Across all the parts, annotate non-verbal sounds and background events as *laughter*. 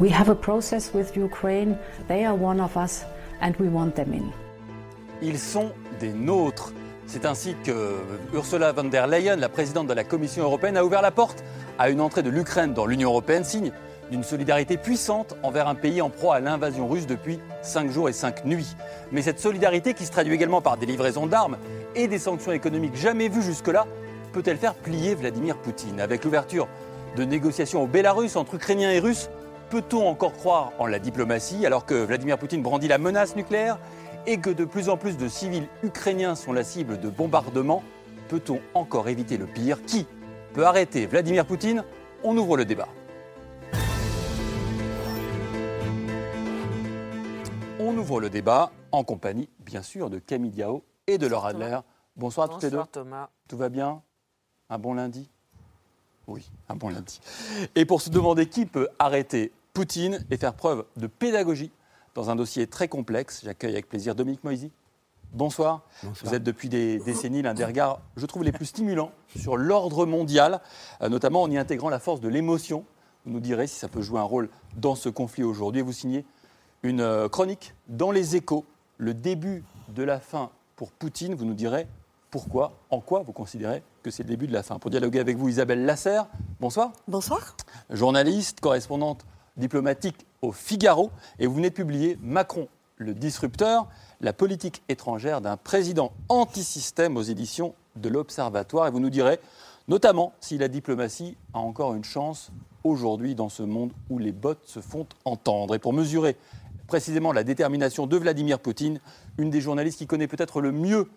We have a process with Ukraine. They are one of us and we want them in. Ils sont des nôtres. C'est ainsi que Ursula von der Leyen, la présidente de la Commission européenne, a ouvert la porte à une entrée de l'Ukraine dans l'Union européenne, signe d'une solidarité puissante envers un pays en proie à l'invasion russe depuis 5 jours et 5 nuits. Mais cette solidarité, qui se traduit également par des livraisons d'armes et des sanctions économiques jamais vues jusque-là, peut-elle faire plier Vladimir Poutine? Avec l'ouverture de négociations au Bélarus entre Ukrainiens et Russes, peut-on encore croire en la diplomatie alors que Vladimir Poutine brandit la menace nucléaire et que de plus en plus de civils ukrainiens sont la cible de bombardements? Peut-on encore éviter le pire? Qui peut arrêter? Vladimir Poutine On ouvre le débat. On ouvre le débat en compagnie, bien sûr, de Camille Diao et de Laura Adler. Bonsoir à toutes les deux. Thomas. Tout va bien? Un bon lundi? Oui, un bon lundi. Et pour se demander qui peut arrêter Poutine et faire preuve de pédagogie dans un dossier très complexe, j'accueille avec plaisir Dominique Moisy. Bonsoir. Vous êtes depuis des décennies l'un des regards, je trouve, les plus stimulants sur l'ordre mondial, euh, notamment en y intégrant la force de l'émotion. Vous nous direz si ça peut jouer un rôle dans ce conflit aujourd'hui. Vous signez une euh, chronique dans les échos, le début de la fin pour Poutine. Vous nous direz pourquoi, en quoi vous considérez que c'est le début de la fin. Pour dialoguer avec vous, Isabelle Lasserre, bonsoir. Bonsoir. Journaliste, correspondante diplomatique au Figaro, et vous venez de publier Macron, le disrupteur, la politique étrangère d'un président anti-système aux éditions de l'Observatoire. Et vous nous direz notamment si la diplomatie a encore une chance aujourd'hui dans ce monde où les bottes se font entendre. Et pour mesurer précisément la détermination de Vladimir Poutine, une des journalistes qui connaît peut-être le mieux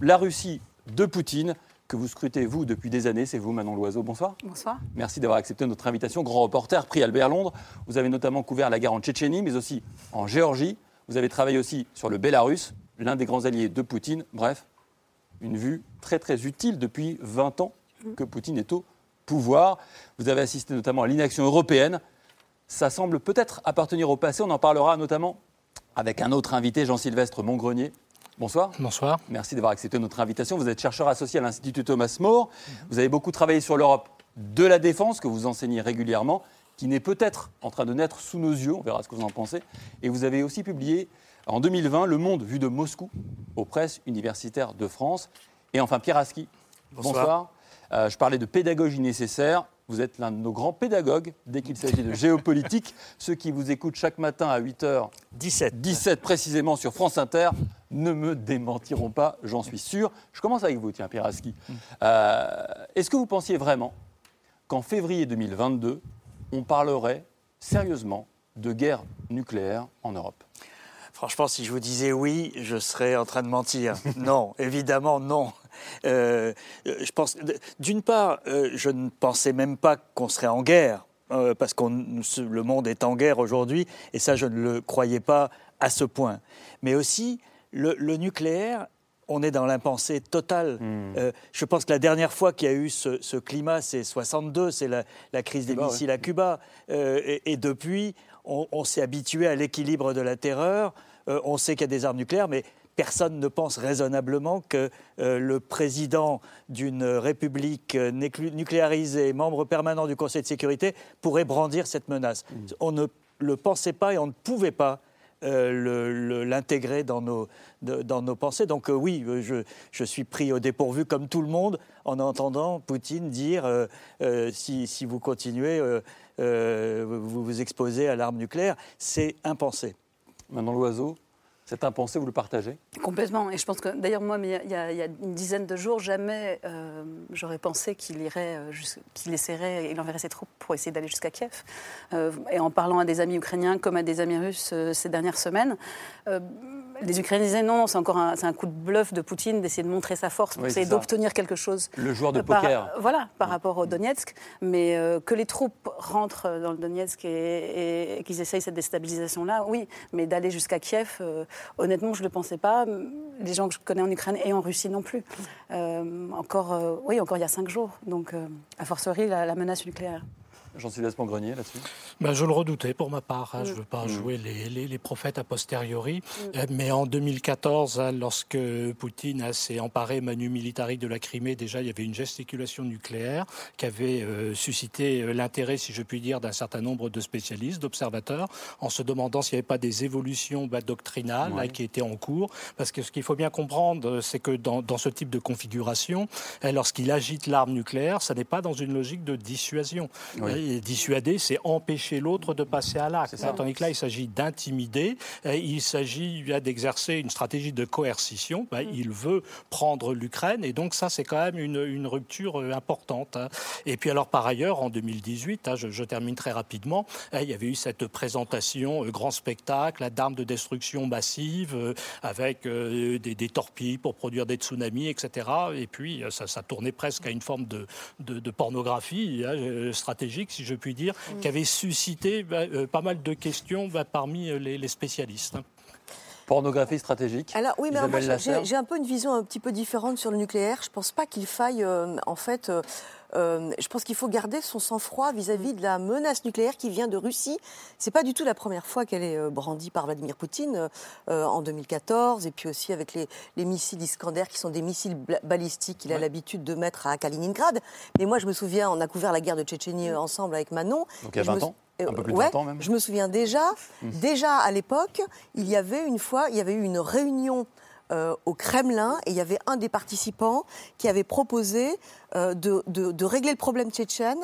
la Russie de Poutine, que vous scrutez, vous, depuis des années, c'est vous, Manon Loiseau. Bonsoir. Bonsoir. Merci d'avoir accepté notre invitation. Grand reporter, prix Albert Londres. Vous avez notamment couvert la guerre en Tchétchénie, mais aussi en Géorgie. Vous avez travaillé aussi sur le Bélarus, l'un des grands alliés de Poutine. Bref, une vue très très utile depuis 20 ans que Poutine est au pouvoir. Vous avez assisté notamment à l'inaction européenne. Ça semble peut-être appartenir au passé. On en parlera notamment avec un autre invité, Jean-Sylvestre Montgrenier. Bonsoir. Bonsoir. Merci d'avoir accepté notre invitation. Vous êtes chercheur associé à l'Institut Thomas More. Vous avez beaucoup travaillé sur l'Europe de la défense, que vous enseignez régulièrement, qui n'est peut-être en train de naître sous nos yeux. On verra ce que vous en pensez. Et vous avez aussi publié en 2020 Le Monde vu de Moscou aux presses universitaires de France. Et enfin, Pierre Aski. Bonsoir. Euh, je parlais de pédagogie nécessaire. Vous êtes l'un de nos grands pédagogues dès qu'il s'agit de géopolitique. *laughs* Ceux qui vous écoutent chaque matin à 8h 17. 17 précisément sur France Inter ne me démentiront pas, j'en suis sûr. Je commence avec vous, tiens, Pierre Aski. Euh, Est-ce que vous pensiez vraiment qu'en février 2022, on parlerait sérieusement de guerre nucléaire en Europe? Franchement, si je vous disais oui, je serais en train de mentir. non, *laughs* évidemment, non. Euh, je pense, d'une part, euh, je ne pensais même pas qu'on serait en guerre, euh, parce que le monde est en guerre aujourd'hui, et ça, je ne le croyais pas à ce point. Mais aussi, le, le nucléaire, on est dans l'impensé total. Euh, je pense que la dernière fois qu'il y a eu ce, ce climat, c'est 62, c'est la, la crise des Cuba, ouais. missiles à Cuba. Euh, et, et depuis, on, on s'est habitué à l'équilibre de la terreur. Euh, on sait qu'il y a des armes nucléaires, mais personne ne pense raisonnablement que euh, le président d'une république euh, nuclé- nucléarisée, membre permanent du Conseil de sécurité, pourrait brandir cette menace. On ne le pensait pas et on ne pouvait pas euh, l'intégrer dans nos, de- dans nos pensées. Donc euh, oui, je, je suis pris au dépourvu comme tout le monde en entendant Poutine dire euh, si, si vous continuez, vous vous exposez à l'arme nucléaire. C'est impensé. Maintenant, l'oiseau, cet impensé, vous le partagez? Complètement. Et je pense que, d'ailleurs, moi, il y, a, une dizaine de jours, jamais euh, j'aurais pensé qu'il irait, euh, qu'il essaierait, il enverrait ses troupes pour essayer d'aller jusqu'à Kiev. Euh, et en parlant à des amis ukrainiens comme à des amis russes ces dernières semaines, les Ukrainiens disaient non, c'est encore un, un, coup de bluff de Poutine d'essayer de montrer sa force essayer d'obtenir quelque chose. Le joueur de poker. voilà, par rapport au Donetsk. Mais euh, que les troupes rentrent dans le Donetsk et, qu'ils essayent cette déstabilisation-là, oui. Mais d'aller jusqu'à Kiev, euh, honnêtement, je ne le pensais pas. Les gens que je connais en Ukraine et en Russie non plus. Euh, encore, oui, encore il y a cinq jours. Donc, a fortiori, la menace nucléaire. Jean-Sylvestre Grenier là-dessus? Ben, Je le redoutais pour ma part. Hein. Je ne veux pas mm. jouer les, les, prophètes a posteriori. Mm. Euh, mais en 2014, hein, lorsque Poutine s'est emparé manu militari de la Crimée, déjà il y avait une gesticulation nucléaire qui avait euh, suscité euh, l'intérêt, si je puis dire, d'un certain nombre de spécialistes, d'observateurs, en se demandant s'il n'y avait pas des évolutions bah, doctrinales qui étaient en cours. Parce que ce qu'il faut bien comprendre, c'est que dans, dans, ce type de configuration, lorsqu'il agite l'arme nucléaire, ça n'est pas dans une logique de dissuasion dissuader, c'est empêcher l'autre de passer à l'acte. Tandis que là, il s'agit d'intimider, il s'agit d'exercer une stratégie de coercition. Ben, mm. Il veut prendre l'Ukraine, et donc ça, c'est quand même une, rupture euh, importante. Hein. Et puis alors, par ailleurs, en 2018, hein, je, termine très rapidement, hein, il y avait eu cette présentation, euh, grand spectacle, d'armes de destruction massive, euh, avec des, torpilles pour produire des tsunamis, etc. Et puis, ça, tournait presque à une forme de, de pornographie stratégique si je puis dire, qui avait suscité bah, euh, pas mal de questions bah, parmi euh, les, spécialistes. Pornographie stratégique. Alors oui, mais j'ai un peu une vision un petit peu différente sur le nucléaire. Je ne pense pas qu'il faille, euh, en fait, euh, je pense qu'il faut garder son sang-froid vis-à-vis de la menace nucléaire qui vient de Russie. C'est pas du tout la première fois qu'elle est euh, brandie par Vladimir Poutine euh, en 2014 et puis aussi avec les, missiles Iskander qui sont des missiles balistiques qu'il a l'habitude de mettre à Kaliningrad. Mais moi, je me souviens, on a couvert la guerre de Tchétchénie ensemble avec Manon. Donc il y a 20 ans? Un peu plus de 20 ans même? Je me souviens déjà, mmh. déjà à l'époque, il y avait une fois, il y avait eu une réunion euh, au Kremlin et il y avait un des participants qui avait proposé euh, de, régler le problème tchétchène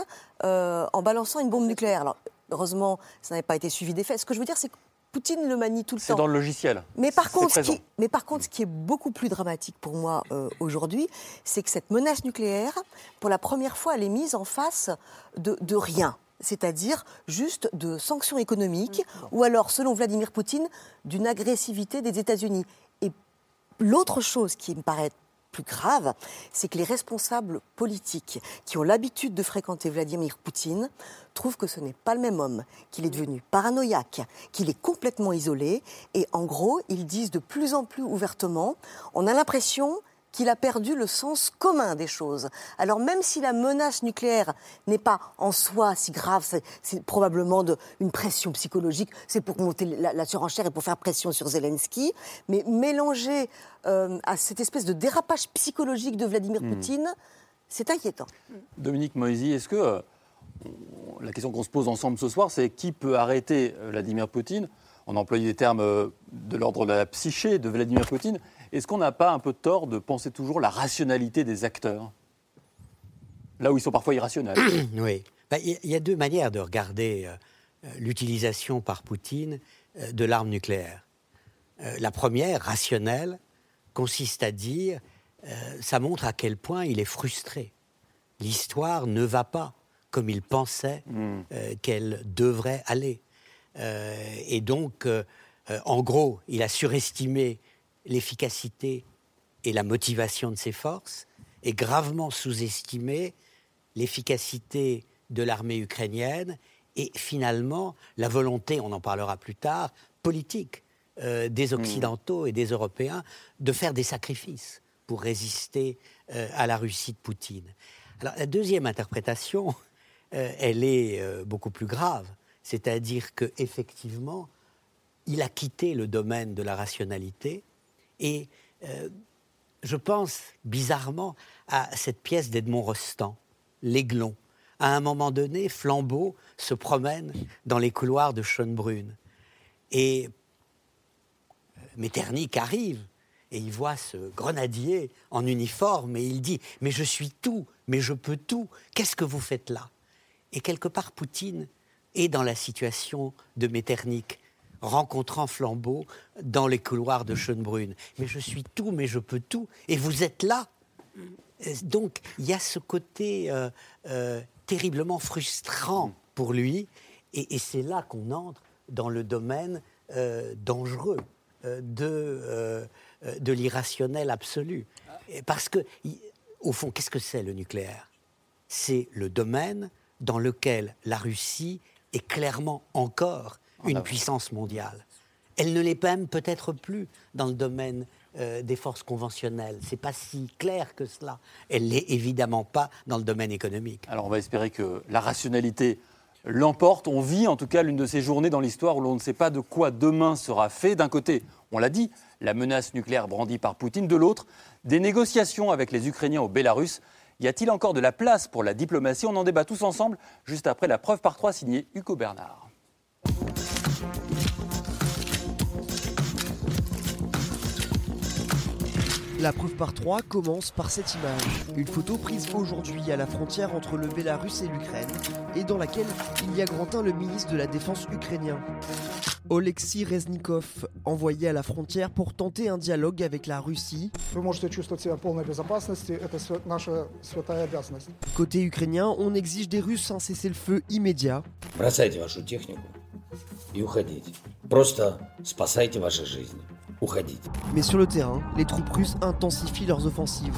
euh, en balançant une bombe nucléaire. Alors, heureusement, ça n'avait pas été suivi des faits. Ce que je veux dire, c'est que Poutine le manie tout le temps. C'est dans le logiciel. Mais par, contre, ce qui, mais par contre, ce qui est beaucoup plus dramatique pour moi aujourd'hui, c'est que cette menace nucléaire, pour la première fois, elle est mise en face de, de rien c'est-à-dire juste de sanctions économiques, ou alors, selon Vladimir Poutine, d'une agressivité des États-Unis. L'autre chose qui me paraît plus grave, c'est que les responsables politiques qui ont l'habitude de fréquenter Vladimir Poutine trouvent que ce n'est pas le même homme, qu'il est devenu paranoïaque, qu'il est complètement isolé, et en gros, ils disent de plus en plus ouvertement, on a l'impression qu'il a perdu le sens commun des choses. Alors même si la menace nucléaire n'est pas en soi si grave, c'est probablement de, une pression psychologique, c'est pour monter la, surenchère et pour faire pression sur Zelensky, mais mélanger euh, à cette espèce de dérapage psychologique de Vladimir hmm. Poutine, c'est inquiétant. Dominique Moisy, est-ce que euh, la question qu'on se pose ensemble ce soir, c'est qui peut arrêter euh, Vladimir Poutine? On a employé des termes de l'ordre de la psyché de Vladimir Poutine. Est-ce qu'on n'a pas un peu tort de penser toujours la rationalité des acteurs? Là où ils sont parfois irrationnels. *clears throat* oui. Bah, il y a deux manières de regarder euh, euh, l'utilisation par Poutine euh, de l'arme nucléaire. la première, rationnelle, consiste à dire ça montre à quel point il est frustré. L'histoire ne va pas comme il pensait hmm. qu'elle devrait aller. et donc, en gros, il a surestimé l'efficacité et la motivation de ses forces et gravement sous-estimé l'efficacité de l'armée ukrainienne et finalement la volonté, on en parlera plus tard, politique euh, des mmh. Occidentaux et des Européens de faire des sacrifices pour résister euh, à la Russie de Poutine. Alors la deuxième interprétation, euh, elle est beaucoup plus grave, c'est-à-dire que effectivement, il a quitté le domaine de la rationalité et euh, je pense bizarrement à cette pièce d'Edmond Rostand, L'Aiglon. À un moment donné, Flambeau se promène dans les couloirs de Schönbrunn. Et euh, Metternich arrive et il voit ce grenadier en uniforme et il dit Mais je suis tout, mais je peux tout, qu'est-ce que vous faites là? Et quelque part, Poutine est dans la situation de Metternich rencontrant Flambeau dans les couloirs de Schönbrunn. Mais je suis tout, mais je peux tout. Et vous êtes là. Donc, il y a ce côté euh, euh, terriblement frustrant pour lui. Et, c'est là qu'on entre dans le domaine euh, dangereux de, de l'irrationnel absolu. Parce que, au fond, qu'est-ce que c'est le nucléaire? C'est le domaine dans lequel la Russie est clairement encore une puissance mondiale. Elle ne l'est même peut-être plus dans le domaine euh, des forces conventionnelles. C'est pas si clair que cela. Elle l'est évidemment pas dans le domaine économique. Alors on va espérer que la rationalité l'emporte. On vit en tout cas l'une de ces journées dans l'histoire où l'on ne sait pas de quoi demain sera fait. D'un côté, on l'a dit, la menace nucléaire brandie par Poutine. De l'autre, des négociations avec les Ukrainiens au Bélarus. Y a-t-il encore de la place pour la diplomatie? On en débat tous ensemble juste après la preuve par trois signée Hugo Bernard. La preuve par trois commence par cette image. Une photo prise aujourd'hui à la frontière entre le Bélarus et l'Ukraine et dans laquelle il y a Grantin, le ministre de la Défense ukrainien. Oleksiy Reznikov, envoyé à la frontière pour tenter un dialogue avec la Russie. Côté ukrainien, on exige des Russes un cessez-le-feu immédiat. Mais sur le terrain, les troupes russes intensifient leurs offensives.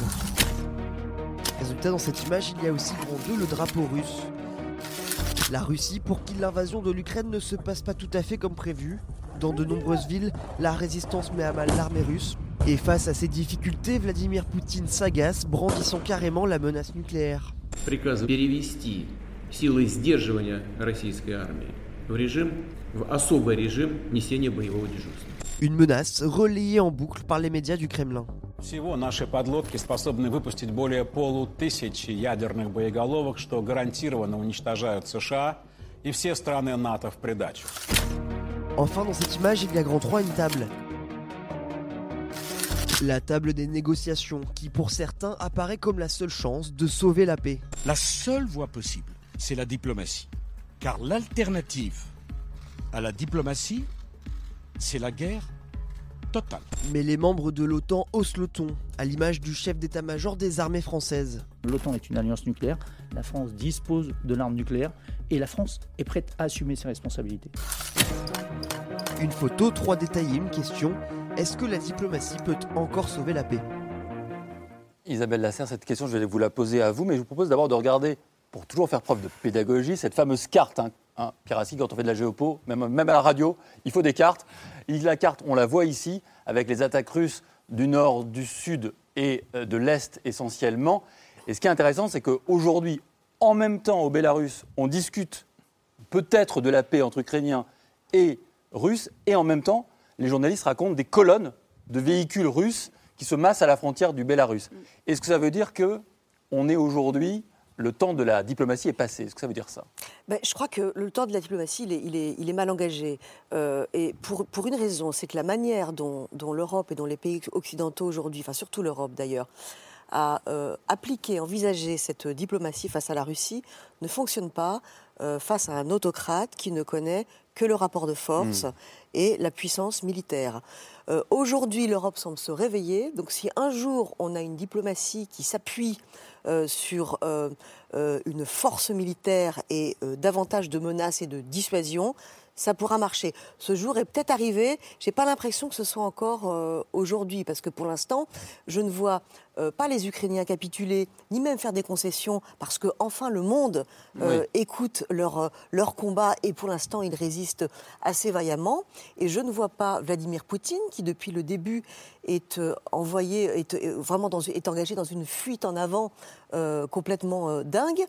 Résultat, dans cette image, il y a aussi grand 2 le drapeau russe. La Russie, pour qu'il l'invasion de l'Ukraine ne se passe pas tout à fait comme prévu. Dans de nombreuses villes, la résistance met à mal l'armée russe. Et face à ces difficultés, Vladimir Poutine s'agace, brandissant carrément la menace nucléaire. Une menace relayée en boucle par les médias du Kremlin. Всего наши подлодки способны выпустить более полутысячи ядерных боеголовок, что гарантированно уничтожают США и все страны НАТО в придачу. Enfin, dans cette image, il y a grand 3 une table. La table des négociations, qui pour certains apparaît comme la seule chance de sauver la paix. La seule voie possible, c'est la diplomatie. Car l'alternative à la diplomatie, c'est la guerre totale. Mais les membres de l'OTAN haussent le ton, à l'image du chef d'état-major des armées françaises. L'OTAN est une alliance nucléaire, la France dispose de l'arme nucléaire et la France est prête à assumer ses responsabilités. Une photo, trois détaillés, une question. Est-ce que la diplomatie peut encore sauver la paix? Isabelle Lasserre, cette question, je vais vous la poser à vous, mais je vous propose d'abord de regarder, pour toujours faire preuve de pédagogie, cette fameuse carte hein, Hein, quand on fait de la géopo, même, même, à la radio, il faut des cartes. la carte, on la voit ici, avec les attaques russes du nord, du sud et euh, de l'est essentiellement. Et ce qui est intéressant, c'est qu'aujourd'hui, en même temps, au Bélarus, on discute peut-être de la paix entre Ukrainiens et Russes, et en même temps, les journalistes racontent des colonnes de véhicules russes qui se massent à la frontière du Bélarus. Est-ce que ça veut dire qu'on est aujourd'hui le temps de la diplomatie est passé. Est-ce que ça veut dire ça? Ben, Je crois que le temps de la diplomatie, il est, il est, mal engagé. Euh, et pour, pour, une raison, c'est que la manière dont, l'Europe et dont les pays occidentaux aujourd'hui, enfin surtout l'Europe d'ailleurs, a euh, appliqué, envisagé cette diplomatie face à la Russie ne fonctionne pas euh, face à un autocrate qui ne connaît que le rapport de force hmm. Et la puissance militaire. Aujourd'hui, l'Europe semble se réveiller. Donc si un jour on a une diplomatie qui s'appuie euh, sur euh, euh, une force militaire et davantage de menaces et de dissuasion, ça pourra marcher. Ce jour est peut-être arrivé. J'ai pas l'impression que ce soit encore aujourd'hui, parce que pour l'instant, je ne vois euh, pas les Ukrainiens capituler, ni même faire des concessions, parce que enfin le monde euh, écoute leur, euh, leur combat et pour l'instant ils résistent assez vaillamment. Et je ne vois pas Vladimir Poutine, qui depuis le début est envoyé, est vraiment dans, est engagé dans une fuite en avant complètement dingue,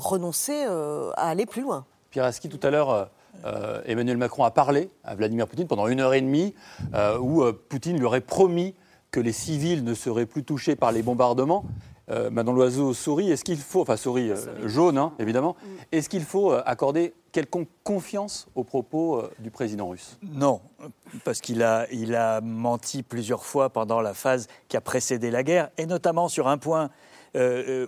renoncer à aller plus loin. Piraski, tout à l'heure. Emmanuel Macron a parlé à Vladimir Poutine pendant une heure et demie, où Poutine lui aurait promis que les civils ne seraient plus touchés par les bombardements. Euh, Madame Loiseau sourit, est-ce qu'il faut, enfin souris euh, jaune hein, évidemment, mm. est-ce qu'il faut euh, accorder quelconque confiance aux propos euh, du président russe? Non, parce qu'il a, il a menti plusieurs fois pendant la phase qui a précédé la guerre, et notamment sur un point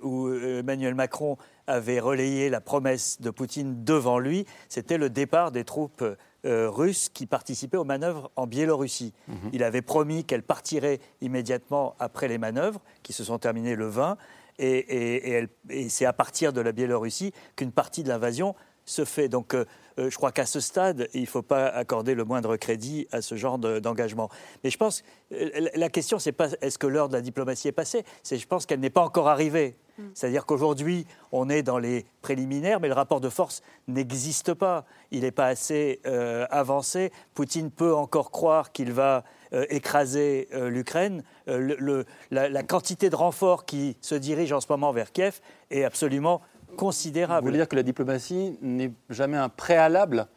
où Emmanuel Macron avait relayé la promesse de Poutine devant lui, c'était le départ des troupes euh, russes qui participaient aux manœuvres en Biélorussie. Mhm. Il avait promis qu'elles partiraient immédiatement après les manœuvres, qui se sont terminées le 20, et, c'est à partir de la Biélorussie qu'une partie de l'invasion se fait. Donc euh, euh, je crois qu'à ce stade, il ne faut pas accorder le moindre crédit à ce genre de- d'engagement. Mais je pense, euh, la question, c'est pas est-ce que l'heure de la diplomatie est passée, c'est je pense qu'elle n'est pas encore arrivée. C'est-à-dire qu'aujourd'hui, on est dans les préliminaires, mais le rapport de force n'existe pas. Il n'est pas assez euh, avancé. Poutine peut encore croire qu'il va euh, écraser euh, l'Ukraine. La, la quantité de renforts qui se dirige en ce moment vers Kiev est absolument Vous voulez dire que la diplomatie n'est jamais un préalable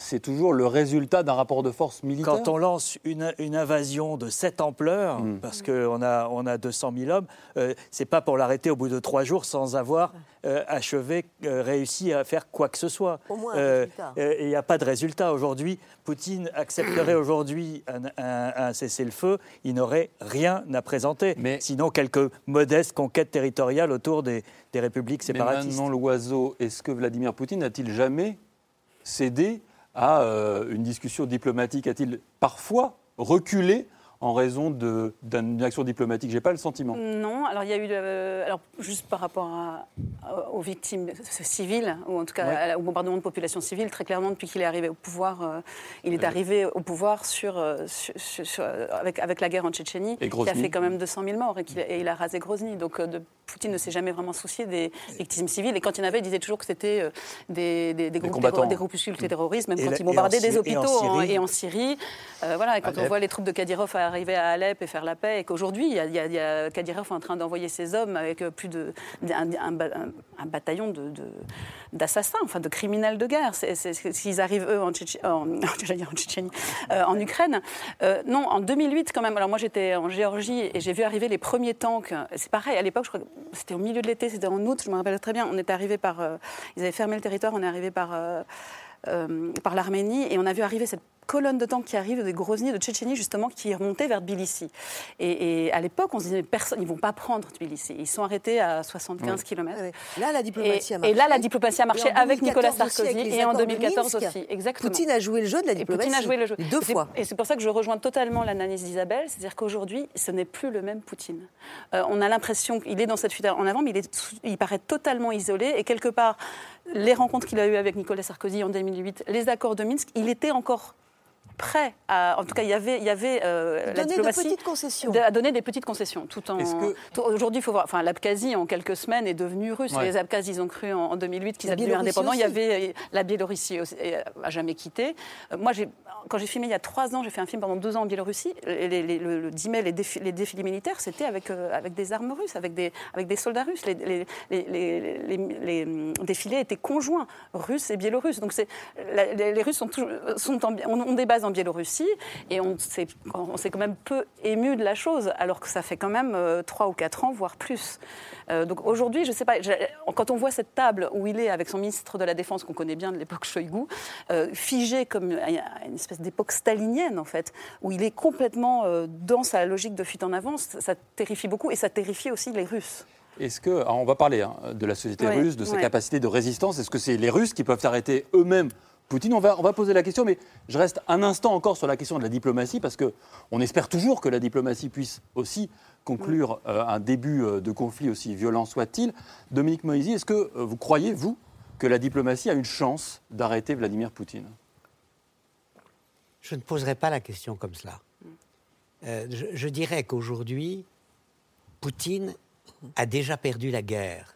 C'est toujours le résultat d'un rapport de force militaire Quand on lance une, une invasion de cette ampleur, Mm. parce qu'on a, on a 200 000 hommes, euh, c'est pas pour l'arrêter au bout de trois jours sans avoir euh, achevé, euh, réussi à faire quoi que ce soit. Au moins Euh, euh, il n'y a pas de résultat. Aujourd'hui, Poutine accepterait aujourd'hui un, un- un cessez-le-feu, il n'aurait rien à présenter. Sinon, quelques modestes conquêtes territoriales autour des, des républiques Mais séparatistes. maintenant, l'oiseau, est-ce que Vladimir Poutine n'a-t-il jamais cédé à euh, une discussion diplomatique A-t-il parfois reculé en raison d'une action diplomatique J'ai pas le sentiment. Non, alors il y a eu, euh, alors juste par rapport à- à- aux victimes civiles, ou en tout cas à au bombardement de population civile, très clairement depuis qu'il est arrivé au pouvoir, euh, il est Ouais. arrivé au pouvoir sur, euh, sur- sur- sur- euh, avec, avec la guerre en Tchétchénie, Et qui a Grozny. fait quand même 200 000 morts et, il a rasé Grozny. Donc euh, de- Poutine ne s'est jamais vraiment soucié des victimes civiles. Et quand il y en avait, il disait toujours que c'était euh, des, des, des groupes des groupuscules terroristes, même Et quand la- il et bombardait en des Syrie- et en hôpitaux en- Syrie. et en Syrie. Euh, voilà, et quand on voit les troupes de Kadyrov arriver à Alep et faire la paix, et qu'aujourd'hui, il y a, Kadyrov en train d'envoyer ses hommes avec euh, plus de bataillon d'assassins, enfin de criminels de guerre. S'ils arrivent, eux, en, Tchétché- *laughs* en, Tchétchénie, euh, en Ukraine. Euh, non, en 2008, quand même, alors moi j'étais en Géorgie et j'ai vu arriver les premiers tanks. C'est pareil, à l'époque, je crois c'était au milieu de l'été, c'était en août, je me rappelle très bien. On est arrivé par. ils avaient fermé le territoire, on est arrivé par. par l'Arménie et on a vu arriver cette colonne de tanks qui arrive de Grozny, de Tchétchénie justement, qui remontait vers Tbilissi. Et, et à l'époque, on se disait, mais personne, ils vont pas prendre Tbilissi. Ils sont arrêtés à 75 km. Là, la diplomatie et, a marché. Et là, la diplomatie a marché avec 2014 Nicolas avec Sarkozy et en accords de 2014 Minsk. aussi. Exactement. Poutine a joué le jeu de la Et diplomatie. Poutine a joué le jeu. Deux fois. Et c'est pour ça que je rejoins totalement l'analyse d'Isabelle, c'est-à-dire qu'aujourd'hui, ce n'est plus le même Poutine. Euh, on a l'impression qu'il est dans cette fuite en avant, mais il, est, sous- il paraît totalement isolé. Et quelque part, les rencontres qu'il a eues avec Nicolas Sarkozy en 2008, les accords de Minsk, il était encore prêt à. En tout cas, il y avait, il y avait euh, la diplomatie petites concessions. de- à donner des petites concessions, tout en. Que- Aujourd'hui, il faut voir. Enfin, l'Abkhazie en quelques semaines est devenue russe. Ouais. Les Abkhazes, ils ont cru en, en 2008 qu'ils La allaient devenir indépendants. Il y avait euh, la Biélorussie aussi, euh, a jamais quitté. Euh, Moi, j'ai, quand j'ai filmé il y a trois ans, j'ai fait un film pendant deux ans en Biélorussie. Les, les, les- le, le 10 mai, les, défi- les défilés militaires, c'était avec, euh, avec des armes russes, avec des, avec des soldats russes. Les, les, les, les- les- les, défilés étaient conjoints, russes et biélorusses. Donc, les, les Russes sont, toujours- sont en- ont, ont des bases en Biélorussie et on s'est, quand même peu ému de la chose, alors que ça fait quand même euh, trois ou quatre ans, voire plus. Euh, donc aujourd'hui, je sais pas, quand on voit cette table où il est avec son ministre de la Défense qu'on connaît bien de l'époque Shoigu, euh, figé comme à une espèce d'époque stalinienne en fait, où il est complètement euh, dans sa logique de fuite en avant, ça, terrifie beaucoup et ça terrifie aussi les Russes. Est-ce que, alors on va parler hein, de la société russe, de sa capacité de résistance. Est-ce que c'est les Russes qui peuvent arrêter eux-mêmes Poutine on va, on va poser la question, mais je reste un instant encore sur la question de la diplomatie, parce qu'on espère toujours que la diplomatie puisse aussi conclure euh, un début euh, de conflit aussi violent soit-il. Dominique Moisy, est-ce que euh, vous croyez, vous, que la diplomatie a une chance d'arrêter Vladimir Poutine? Je ne poserai pas la question comme cela. Euh, je, je dirais qu'aujourd'hui, Poutine a déjà perdu la guerre,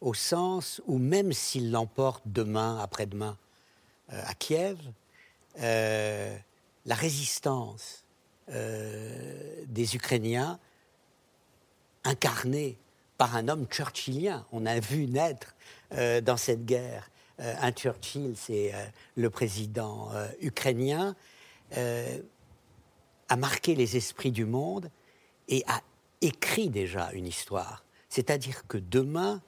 au sens où même s'il l'emporte demain, après-demain, à Kiev, euh, la résistance euh, des Ukrainiens, incarnée par un homme churchillien, on a vu naître euh, dans cette guerre euh, un Churchill, c'est euh, le président euh, ukrainien, euh, a marqué les esprits du monde et a écrit déjà une histoire. C'est-à-dire que demain,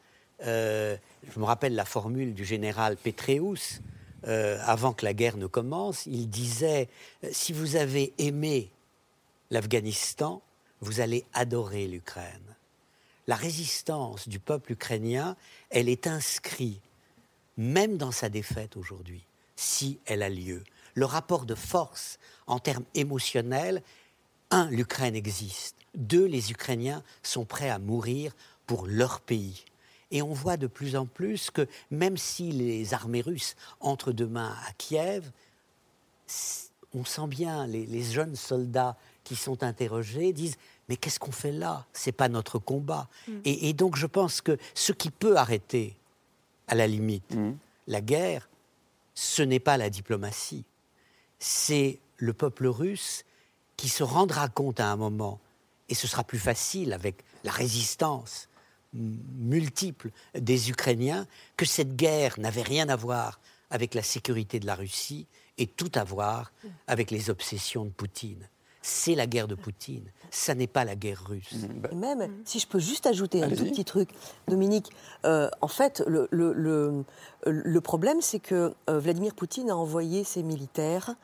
euh, je me rappelle la formule du général Petreus, euh, avant que la guerre ne commence, il disait, euh, si vous avez aimé l'Afghanistan, vous allez adorer l'Ukraine. La résistance du peuple ukrainien, elle est inscrite, même dans sa défaite aujourd'hui, si elle a lieu. Le rapport de force en termes émotionnels, un, l'Ukraine existe. Deux, les Ukrainiens sont prêts à mourir pour leur pays. Et on voit de plus en plus que même si les armées russes entrent demain à Kiev, on sent bien les, les jeunes soldats qui sont interrogés disent mais qu'est-ce qu'on fait là? C'est pas notre combat. Mm. Et, et donc je pense que ce qui peut arrêter, à la limite, la guerre, ce n'est pas la diplomatie, c'est le peuple russe qui se rendra compte à un moment, et ce sera plus facile avec la résistance m- multiple des Ukrainiens, que cette guerre n'avait rien à voir avec la sécurité de la Russie et tout à voir avec les obsessions de Poutine. C'est la guerre de Poutine, ça n'est pas la guerre russe. Et même, si je peux juste ajouter un tout petit truc, Dominique, euh, en fait, le, le- le- le problème, c'est que euh, Vladimir Poutine a envoyé ses militaires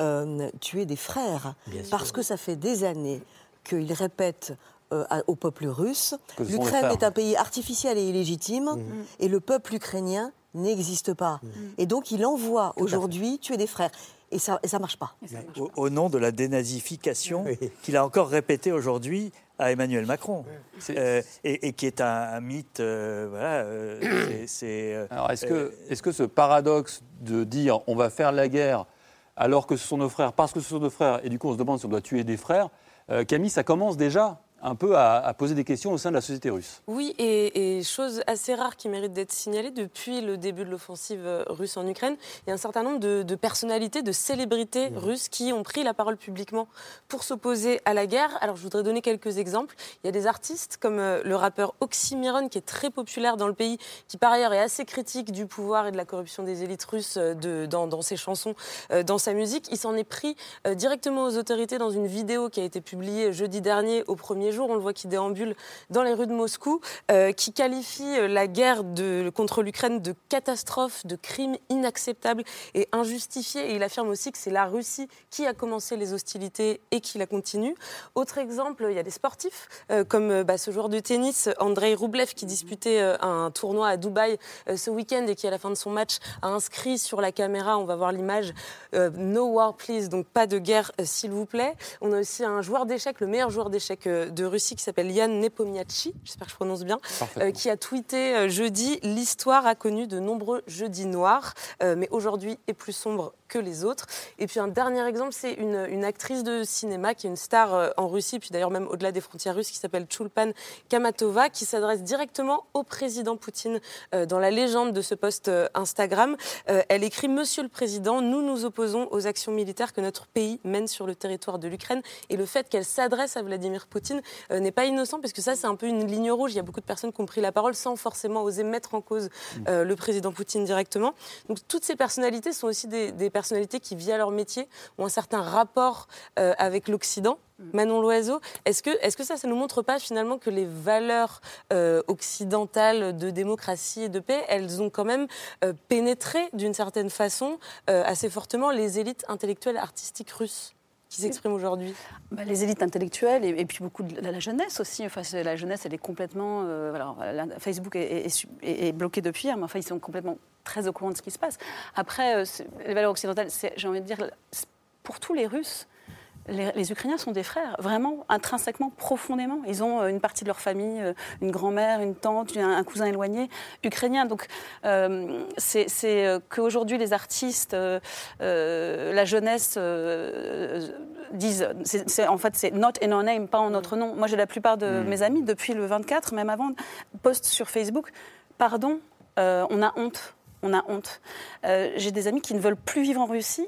euh, tuer des frères, Bien sûr. parce que ça fait des années qu'il répète euh, au peuple russe, l'Ukraine est un pays artificiel et illégitime, et le peuple ukrainien n'existe pas. Et donc il envoie aujourd'hui tuer des frères. Et ça ne marche pas. Au, au nom de la dénazification qu'il a encore répété aujourd'hui à Emmanuel Macron, Euh, et, et qui est un, un mythe. euh, voilà, euh, c'est- c'est, euh, Alors, est-ce que, est-ce que ce paradoxe de dire on va faire la guerre alors que ce sont nos frères, parce que ce sont nos frères, et du coup on se demande si on doit tuer des frères, euh, Camille, ça commence déjà un peu à, à poser des questions au sein de la société russe. Oui, et, et chose assez rare qui mérite d'être signalée, depuis le début de l'offensive russe en Ukraine, il y a un certain nombre de, de personnalités, de célébrités russes qui ont pris la parole publiquement pour s'opposer à la guerre. Alors je voudrais donner quelques exemples. Il y a des artistes comme euh, le rappeur Oxymiron, qui est très populaire dans le pays, qui par ailleurs est assez critique du pouvoir et de la corruption des élites russes euh, de- dans, dans ses chansons, euh, dans sa musique. Il s'en est pris directement aux autorités dans une vidéo qui a été publiée jeudi dernier au premier jour. On le voit qui déambule dans les rues de Moscou, euh, qui qualifie euh, la guerre contre l'Ukraine de catastrophe, de crime inacceptable et injustifié. Et il affirme aussi que c'est la Russie qui a commencé les hostilités et qui la continue. Autre exemple, il y a des sportifs euh, comme bah, ce joueur de tennis, Andrei Roublev, qui disputait un tournoi à Dubaï ce week-end et qui, à la fin de son match, a inscrit sur la caméra, on va voir l'image, No war please, donc pas de guerre s'il vous plaît. On a aussi un joueur d'échecs, le meilleur joueur d'échecs de Russie, qui s'appelle Yann Nepomniachtchi, j'espère que je prononce bien, euh, qui a tweeté euh, jeudi L'histoire a connu de nombreux jeudis noirs, euh, mais aujourd'hui est plus sombre que les autres. Et puis un dernier exemple, c'est une, une actrice de cinéma qui est une star en Russie, puis d'ailleurs même au-delà des frontières russes, qui s'appelle Chulpan Kamatova, qui s'adresse directement au président Poutine euh, dans la légende de ce post Instagram. Elle écrit Monsieur le Président, nous nous opposons aux actions militaires que notre pays mène sur le territoire de l'Ukraine. Et le fait qu'elle s'adresse à Vladimir Poutine euh, n'est pas innocent, parce que ça, c'est un peu une ligne rouge. Il y a beaucoup de personnes qui ont pris la parole sans forcément oser mettre en cause euh, le président Poutine directement. Donc toutes ces personnalités sont aussi des, des personnalités qui, via leur métier, ont un certain rapport euh, avec l'Occident. Manon Loiseau, est-ce que, est-ce que ça, ça ne nous montre pas finalement que les valeurs euh, occidentales de démocratie et de paix, elles ont quand même euh, pénétré d'une certaine façon euh, assez fortement les élites intellectuelles artistiques russes? Qui s'expriment aujourd'hui Bah, les élites intellectuelles et, puis beaucoup de la, jeunesse aussi. Enfin, la jeunesse, elle est complètement. euh, Facebook est, bloqué depuis hier, mais enfin, ils sont complètement très au courant de ce qui se passe. Après, euh, les valeurs occidentales, j'ai envie de dire, pour tous les Russes, les, les Ukrainiens sont des frères, vraiment, intrinsèquement, profondément. Ils ont euh, une partie de leur famille, euh, une grand-mère, une tante, un, un cousin éloigné, ukrainien. Donc, euh, c'est qu'aujourd'hui, les artistes, euh, la jeunesse euh, disent, en fait, c'est not in our name, pas en notre nom. Moi, j'ai la plupart de mes amis, depuis le 24, même avant, postent sur Facebook, pardon, on a honte. On a honte. Euh, j'ai des amis qui ne veulent plus vivre en Russie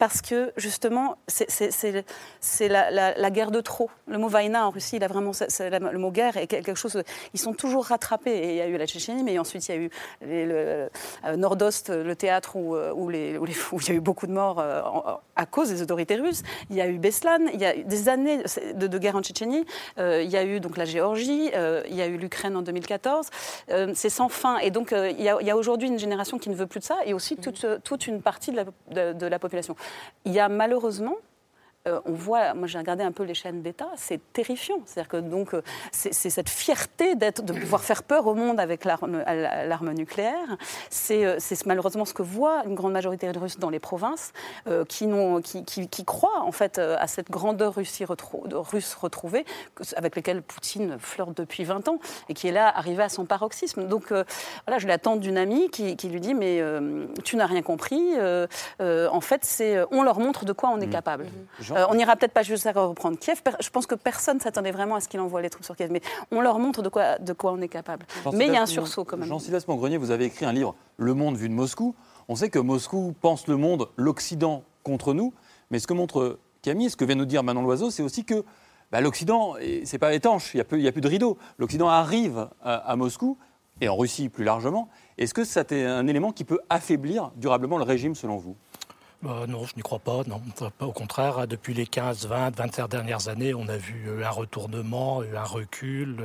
parce que justement, c'est- la, la- la guerre de trop. Le mot vaina en Russie, il a vraiment, le mot guerre est quelque chose. Ils sont toujours rattrapés. Et il y a eu la Tchétchénie, mais ensuite il y a eu les- le, euh, Nordost, le théâtre où, euh, où, les- où les- où il y a eu beaucoup de morts euh, en- à cause des autorités russes. Il y a eu Beslan. Il y a eu des années de, de guerre en Tchétchénie. Euh, il y a eu donc la Géorgie. il y a eu l'Ukraine en 2014. Euh, c'est sans fin. Et donc il y a, aujourd'hui une génération qui ne veut plus de ça, et aussi toute, toute une partie de la, de- de la population. Il y a malheureusement euh, on voit, moi j'ai regardé un peu les chaînes d'État, c'est terrifiant. C'est-à-dire que donc euh, c'est cette fierté d'être, de pouvoir faire peur au monde avec l'arme, nucléaire. C'est, c'est malheureusement ce que voit une grande majorité de Russes dans les provinces, qui, qui, qui, croient en fait à cette grandeur Russie russe retrouvée, avec laquelle Poutine flirte depuis 20 ans, et qui est là arrivé à son paroxysme. Donc voilà, je l'attends d'une amie qui, lui dit mais tu n'as rien compris. en fait, c'est on leur montre de quoi on est mmh. capable. Mmh. Euh, on n'ira peut-être pas jusqu'à reprendre Kiev. Je pense que personne s'attendait vraiment à ce qu'il envoie les troupes sur Kiev. Mais on leur montre de quoi, de quoi on est capable. mais il y a un sursaut quand même. Jean-Sylvestre Mongrenier, vous avez écrit un livre, Le monde vu de Moscou. On sait que Moscou pense le monde, l'Occident contre nous. Mais ce que montre Camille, ce que vient nous dire Manon Loiseau, c'est aussi que bah, l'Occident, c'est pas étanche, il n'y a, plus de rideau. L'Occident arrive à, Moscou, et en Russie plus largement. Est-ce que c'est un élément qui peut affaiblir durablement le régime selon vous? Bah, non, je n'y crois pas. Non, au contraire, depuis les 15, 20, 25 dernières années, on a vu euh, un retournement, un recul.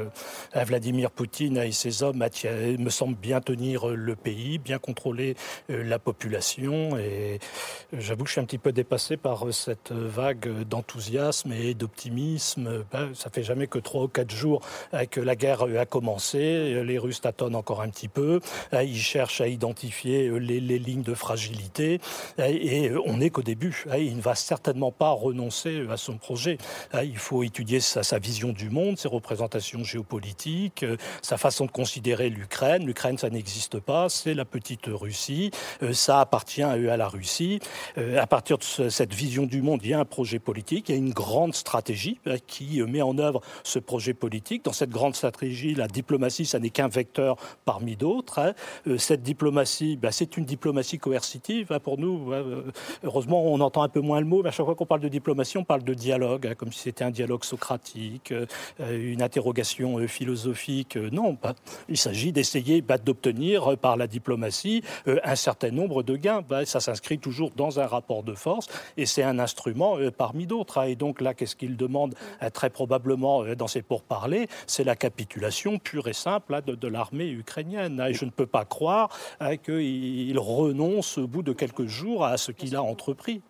Euh, Vladimir Poutine et ses hommes me semblent bien tenir euh, le pays, bien contrôler la population. Et j'avoue que je suis un petit peu dépassé par cette vague d'enthousiasme et d'optimisme. Ben, ça fait jamais que trois ou quatre jours que la guerre a commencé. Les Russes tâtonnent encore un petit peu. Ils cherchent à identifier les, lignes de fragilité. Euh, on n'est qu'au début. Hein, il ne va certainement pas renoncer euh, à son projet. Hein, il faut étudier sa, vision du monde, ses représentations géopolitiques, euh, sa façon de considérer l'Ukraine. L'Ukraine, ça n'existe pas, c'est la petite Russie. Ça appartient à la Russie. À partir de cette vision du monde, il y a un projet politique, il y a une grande stratégie hein, qui met en œuvre ce projet politique. Dans cette grande stratégie, la diplomatie, ça n'est qu'un vecteur parmi d'autres. Cette diplomatie, ben, c'est une diplomatie coercitive pour nous heureusement, on entend un peu moins le mot, mais à chaque fois qu'on parle de diplomatie, on parle de dialogue, hein, comme si c'était un dialogue socratique, euh, une interrogation euh, philosophique. Euh, non, il s'agit d'essayer bah, d'obtenir par la diplomatie un certain nombre de gains. Bah, ça s'inscrit toujours dans un rapport de force et c'est un instrument parmi d'autres. Hein. Et donc là, qu'est-ce qu'il demande très probablement dans ses pourparlers C'est la capitulation pure et simple de, de l'armée ukrainienne. Et je ne peux pas croire qu'il renonce au bout de quelques jours à ce qu'il a entrepris.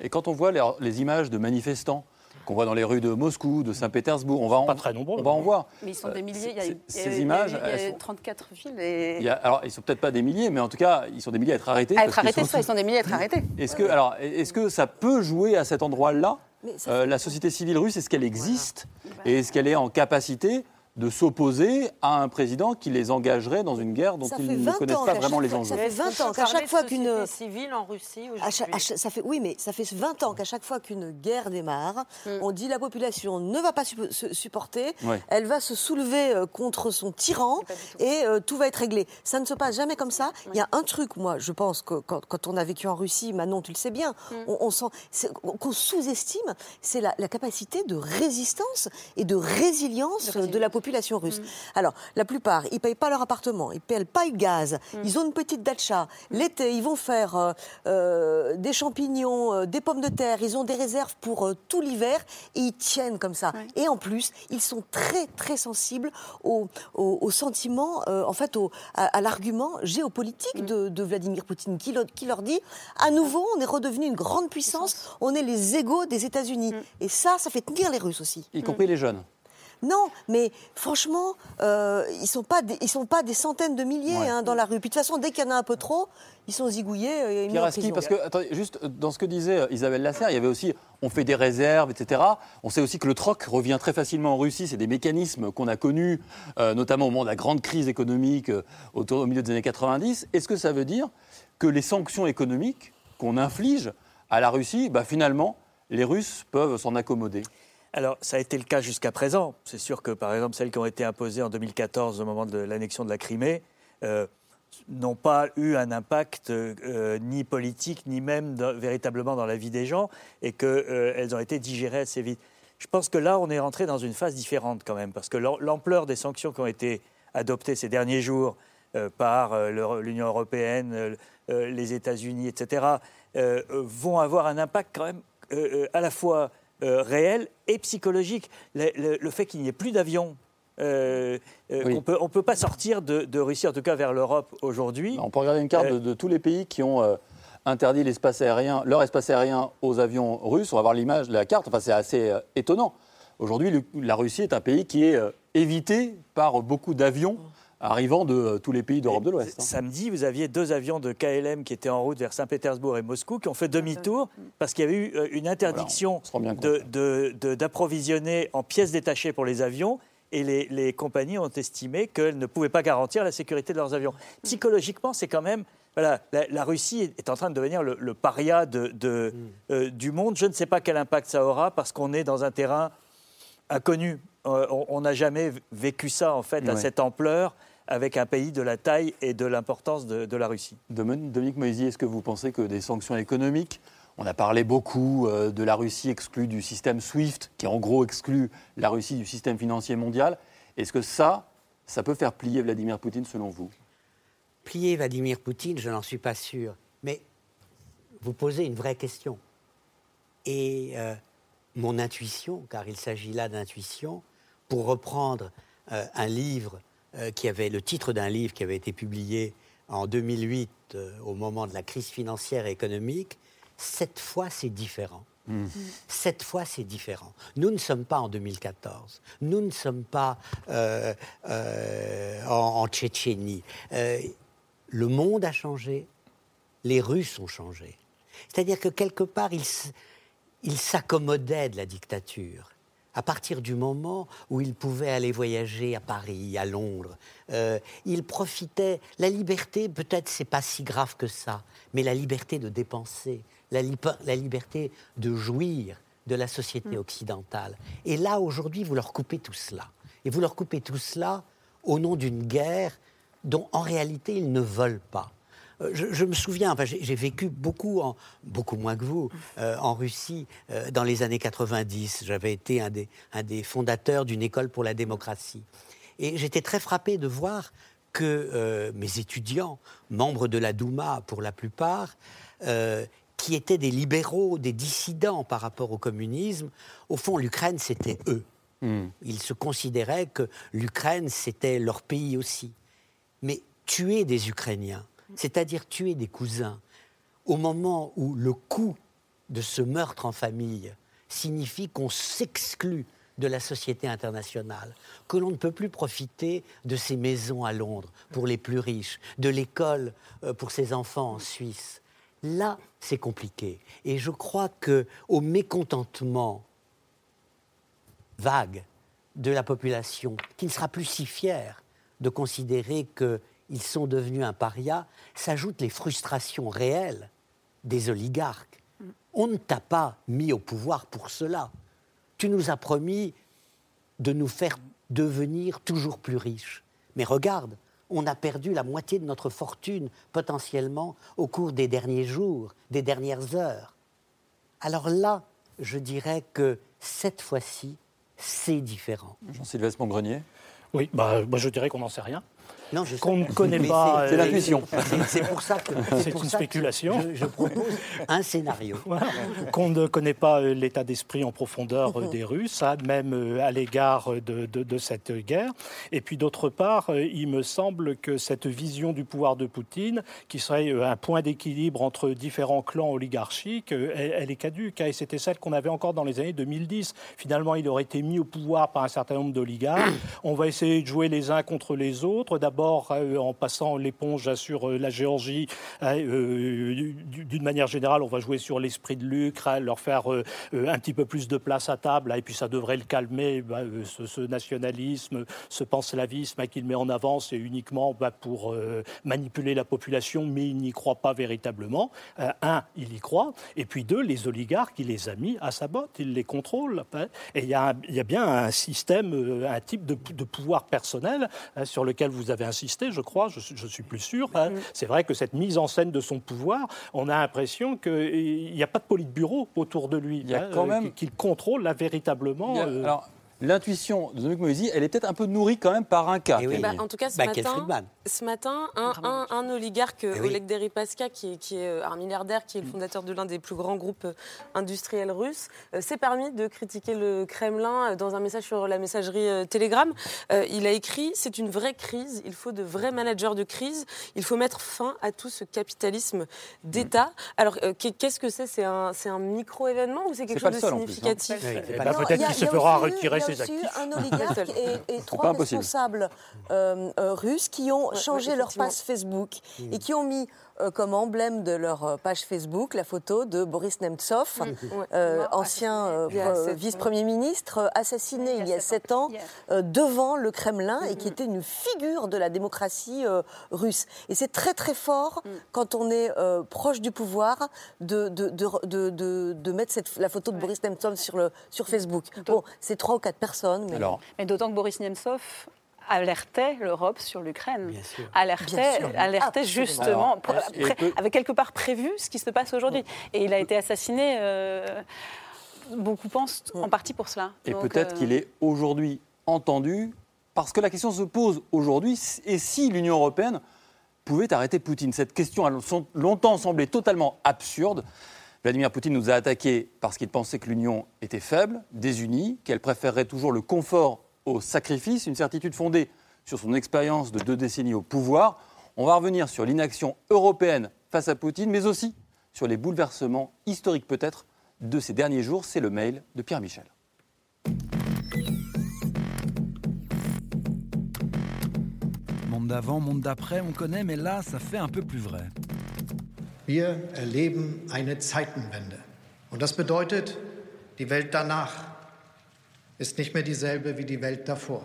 Et quand on voit les, images de manifestants qu'on voit dans les rues de Moscou, de Saint-Pétersbourg. On va en, pas très nombreux. On va en voir. Mais ils sont des milliers. Il y a, ces images. Il y a, 34 villes. Et... Il y a, alors, ils sont peut-être pas des milliers, mais en tout cas, ils sont des milliers à être arrêtés. À être arrêtés, ils sont des milliers à être arrêtés. Est-ce que, alors, est-ce que ça peut jouer à cet endroit-là? Euh, La société civile russe, est-ce qu'elle existe? Et est-ce qu'elle est en capacité de s'opposer à un président qui les engagerait dans une guerre dont ils ne connaissent pas vraiment les enjeux. Ça fait 20 ans qu'à chaque fois qu'une civile en Russie ça fait oui mais ça fait 20 ans qu'à chaque fois qu'une guerre démarre, mm. on dit la population ne va pas se supporter, elle va se soulever euh, contre son tyran et euh, tout va être réglé. Ça ne se passe jamais comme ça. Il y a un truc moi, je pense que quand, on a vécu en Russie, Manon tu le sais bien, mm. on, sent qu'on sous-estime, c'est la, capacité de résistance et de résilience de, de la population population russe. Mm. Alors, la plupart, ils ne payent pas leur appartement, ils ne payent pas le gaz, mm. ils ont une petite datcha. L'été, ils vont faire euh, euh, des champignons, euh, des pommes de terre, ils ont des réserves pour tout l'hiver et ils tiennent comme ça. Et en plus, ils sont très, très sensibles au, au, sentiment, en fait, au, à, l'argument géopolitique mm. de, Vladimir Poutine qui, qui, leur dit à nouveau, on est redevenu une grande puissance, on est les égaux des États-Unis. Et ça, ça fait tenir les Russes aussi. Y compris les jeunes. Non, mais franchement, euh, ils ne sont, pas des, sont pas des centaines de milliers hein, dans la rue. Puis de toute façon, dès qu'il y en a un peu trop, ils sont zigouillés euh, et mis parce que, attendez, juste euh, dans ce que disait Isabelle Lasserre, il y avait aussi, on fait des réserves, etc. On sait aussi que le troc revient très facilement en Russie. C'est des mécanismes qu'on a connus, notamment au moment de la grande crise économique autour, au milieu des années 90. Est-ce que ça veut dire que les sanctions économiques qu'on inflige à la Russie, bah, finalement, les Russes peuvent s'en accommoder? Alors, ça a été le cas jusqu'à présent. C'est sûr que, par exemple, celles qui ont été imposées en 2014 au moment de l'annexion de la Crimée euh, n'ont pas eu un impact euh, ni politique, ni même véritablement dans la vie des gens, et qu'elles euh, ont été digérées assez vite. Je pense que là, on est rentré dans une phase différente quand même, parce que l'ampleur des sanctions qui ont été adoptées ces derniers jours par l'Union européenne, les États-Unis, etc., vont avoir un impact quand même à la fois euh, réel et psychologique. Le, fait qu'il n'y ait plus d'avions euh, euh, on ne peut pas sortir de, Russie, en tout cas vers l'Europe aujourd'hui. On peut regarder une carte de, tous les pays qui ont interdit l'espace aérien, leur espace aérien aux avions russes. On va voir l'image, la carte. Enfin, c'est assez euh, étonnant. Aujourd'hui, la Russie est un pays qui est euh, évité par beaucoup d'avions arrivant de euh, tous les pays d'Europe de l'Ouest. hein. Samedi, vous aviez deux avions de KLM qui étaient en route vers Saint-Pétersbourg et Moscou qui ont fait demi-tour parce qu'il y avait eu euh, une interdiction de- d'approvisionner en pièces détachées pour les avions. Et les, les compagnies ont estimé qu'elles ne pouvaient pas garantir la sécurité de leurs avions. Psychologiquement, c'est quand même. Voilà, la, la Russie est en train de devenir le, le paria de, de, euh, du monde. Je ne sais pas quel impact ça aura parce qu'on est dans un terrain inconnu. Euh, on- on n'a jamais vécu ça, en fait, à Ouais. cette ampleur avec un pays de la taille et de l'importance de, de la Russie. Domin- Dominique Moisy, est-ce que vous pensez que des sanctions économiques, on a parlé beaucoup euh, de la Russie exclue du système SWIFT, qui en gros exclut la Russie du système financier mondial, est-ce que ça, ça peut faire plier Vladimir Poutine selon vous? Plier Vladimir Poutine, je n'en suis pas sûr. Mais vous posez une vraie question. Et euh, mon intuition, car il s'agit là d'intuition, pour reprendre euh, un livre euh, qui avait le titre d'un livre qui avait été publié en 2008 euh, au moment de la crise financière et économique, cette fois c'est différent. Cette fois, c'est différent. Nous ne sommes pas en 2014. Nous ne sommes pas euh, euh, en, en Tchétchénie. Euh, le monde a changé. Les Russes ont changé. C'est-à-dire que quelque part, ils s'accommodaient de la dictature. À partir du moment où ils pouvaient aller voyager à Paris, à Londres, euh, ils profitaient. La liberté, peut-être, c'est pas si grave que ça, mais la liberté de dépenser, la, liberté de jouir de la société occidentale. Et là, aujourd'hui, vous leur coupez tout cela. Et vous leur coupez tout cela au nom d'une guerre dont, en réalité, ils ne veulent pas. Euh, Je, je me souviens, enfin, j'ai vécu beaucoup, en, beaucoup moins que vous, euh, en Russie euh, dans les années 90. J'avais été un des, un des fondateurs d'une école pour la démocratie. Et j'étais très frappé de voir que euh, mes étudiants, membres de la Douma pour la plupart, qui étaient des libéraux, des dissidents par rapport au communisme, au fond, l'Ukraine, c'était eux. Ils se considéraient que l'Ukraine, c'était leur pays aussi. Mais tuer des Ukrainiens, c'est-à-dire tuer des cousins, au moment où le coût de ce meurtre en famille signifie qu'on s'exclut de la société internationale, que l'on ne peut plus profiter de ces maisons à Londres pour les plus riches, de l'école euh, pour ses enfants en Suisse. Là, c'est compliqué. Et je crois que au mécontentement vague de la population, qui ne sera plus si fière de considérer qu'ils sont devenus un paria, s'ajoutent les frustrations réelles des oligarques. On ne t'a pas mis au pouvoir pour cela. Tu nous as promis de nous faire devenir toujours plus riches. Mais regarde, on a perdu la moitié de notre fortune potentiellement au cours des derniers jours, des dernières heures. Alors là, je dirais que cette fois-ci, c'est différent. Jean-Sylvestre Montgrenier Oui, bah, moi je dirais qu'on n'en sait rien. Qu'on ne connaît Mais pas. c'est- euh, c'est- C'est pour ça que C'est une spéculation. Je, je propose un scénario. *laughs* Voilà. Qu'on ne connaît pas euh, l'état d'esprit en profondeur euh, des Russes, hein, même à l'égard de, de- de cette guerre. Et puis d'autre part, il me semble que cette vision du pouvoir de Poutine, qui serait un point d'équilibre entre différents clans oligarchiques, elle, elle est caduque. hein, et c'était celle qu'on avait encore dans les années 2010. Finalement, il aurait été mis au pouvoir par un certain nombre d'oligarques. On va essayer de jouer les uns contre les autres. D'abord, euh, en passant l'éponge sur euh, la Géorgie, euh, d'une manière générale, on va jouer sur l'esprit de Lucre, hein, leur faire un petit peu plus de place à table, hein, et puis ça devrait le calmer, bah, ce, nationalisme, ce panslavisme hein, qu'il met en avant, c'est uniquement bah, pour manipuler la population, mais il n'y croit pas véritablement. Un, il y croit, et puis deux, les oligarques, il les a mis à sa botte, il les contrôle. et il y, a un- bien un système, un type de, pouvoir personnel sur lequel vous avez insisté, je crois, je, suis- je suis plus sûr. hein. C'est vrai que cette mise en scène de son pouvoir, on a l'impression qu'il n'y a pas de politburo autour de lui, y a hein, quand euh, même- qu'il contrôle là véritablement. A- euh, alors, l'intuition de Dominique Moïse, elle est peut-être un peu nourrie quand même par un cas. Eh oui. Bah, en tout cas, ce Bah, matin, Friedman. ce matin, un, un- un oligarque, Eh oui. Oleg Deripaska, qui est, qui est euh, un milliardaire, qui est le fondateur de l'un des plus grands groupes euh, industriels russes, euh, s'est permis de critiquer le Kremlin dans un message sur la messagerie euh, Telegram. Euh, il a écrit C'est une vraie crise, il faut de vrais managers de crise, il faut mettre fin à tout ce capitalisme d'État. Alors, euh, qu'est- qu'est-ce que c'est? C'est un, un micro-événement ou c'est quelque chose de hein. significatif? Pas- Non, peut-être qu'il se fera retirer actifs. un *laughs* oligarque et, et trois responsables euh, euh, russes qui ont Ouais, changé ouais, leur page Facebook et qui ont mis euh, comme emblème de leur euh, page Facebook la photo de Boris Nemtsov, euh, ancien euh, vice-premier ministre, assassiné il y a sept ans. euh, devant le Kremlin et qui était une figure de la démocratie euh, russe. Et c'est très très fort quand on est euh, proche du pouvoir de, de, de, de, de- de mettre cette, la photo de Boris Nemtsov sur, le, sur Facebook. Bon, c'est trois ou quatre personnes, Mais d'autant que Boris Nemtsov alertait l'Europe sur l'Ukraine. Bien sûr. Alertait, sûr. alertait justement, Alors, pour- et pré- peut- avait quelque part prévu ce qui se passe aujourd'hui. Et il a été assassiné, euh, beaucoup pensent, en partie pour cela. et peut-être euh, qu'il est aujourd'hui entendu, parce que la question se pose aujourd'hui, et si l'Union européenne pouvait arrêter Poutine? Cette question a long- longtemps semblé totalement absurde. Vladimir Poutine nous a attaqués parce qu'il pensait que l'Union était faible, désunie, qu'elle préférerait toujours le confort au sacrifice, une certitude fondée sur son expérience de deux décennies au pouvoir. On va revenir sur l'inaction européenne face à Poutine, mais aussi sur les bouleversements historiques peut-être de ces derniers jours. C'est le mail de Pierre Michel. Monde d'avant, monde d'après, on connaît, mais là, ça fait un peu plus vrai. Wir erleben eine Zeitenwende. Und das bedeutet, die Welt danach ist nicht mehr dieselbe wie die Welt davor.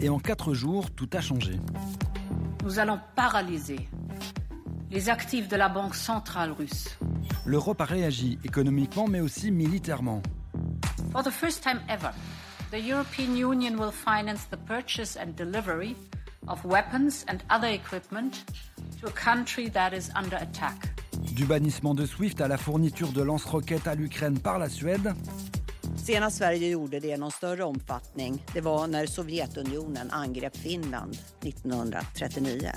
Et en quatre jours, tout a changé. Nous allons paralyser les actifs de la Banque centrale russe. L'Europe a réagi économiquement, mais aussi militairement. For the first time ever, the European Union will finance the purchase and delivery of weapons and other equipment to a country that is under attack. Du bannissement de SWIFT à la fourniture de lance-roquettes à l'Ukraine par la Suède, Senast Sverige gjorde det i någon större omfattning, det var när Sovjetunionen angrep Finland 1939.